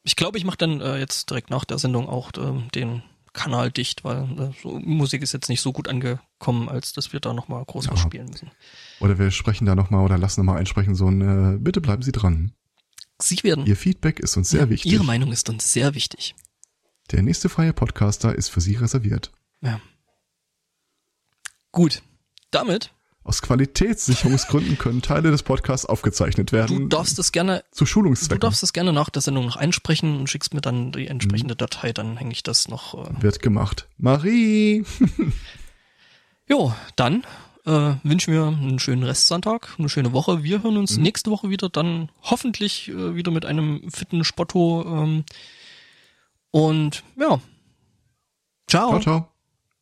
Ich glaube, ich mache dann äh, jetzt direkt nach der Sendung auch ähm, den Kanal dicht, weil äh, so, Musik ist jetzt nicht so gut angekommen, als dass wir da nochmal groß Ja. was spielen müssen. Oder wir sprechen da nochmal oder lassen nochmal einsprechen, so ein, äh, bitte bleiben Sie dran. Sie werden. Ihr Feedback ist uns sehr ja, wichtig. Ihre Meinung ist uns sehr wichtig. Der nächste freie Podcaster ist für Sie reserviert. Ja. Gut. Damit, Aus Qualitätssicherungsgründen können Teile des Podcasts aufgezeichnet du werden. darfst es gerne, zu du Schulungszwecken. darfst es gerne nach der Sendung noch einsprechen und schickst mir dann die entsprechende Datei, dann hänge ich das noch. Äh. Wird gemacht. Marie! [LAUGHS] Jo, dann äh, wünschen wir einen schönen Restsonntag, eine schöne Woche. Wir hören uns nächste Woche wieder, dann hoffentlich äh, wieder mit einem fitten Spotto. Ähm, und ja. Ciao. Ciao, ciao.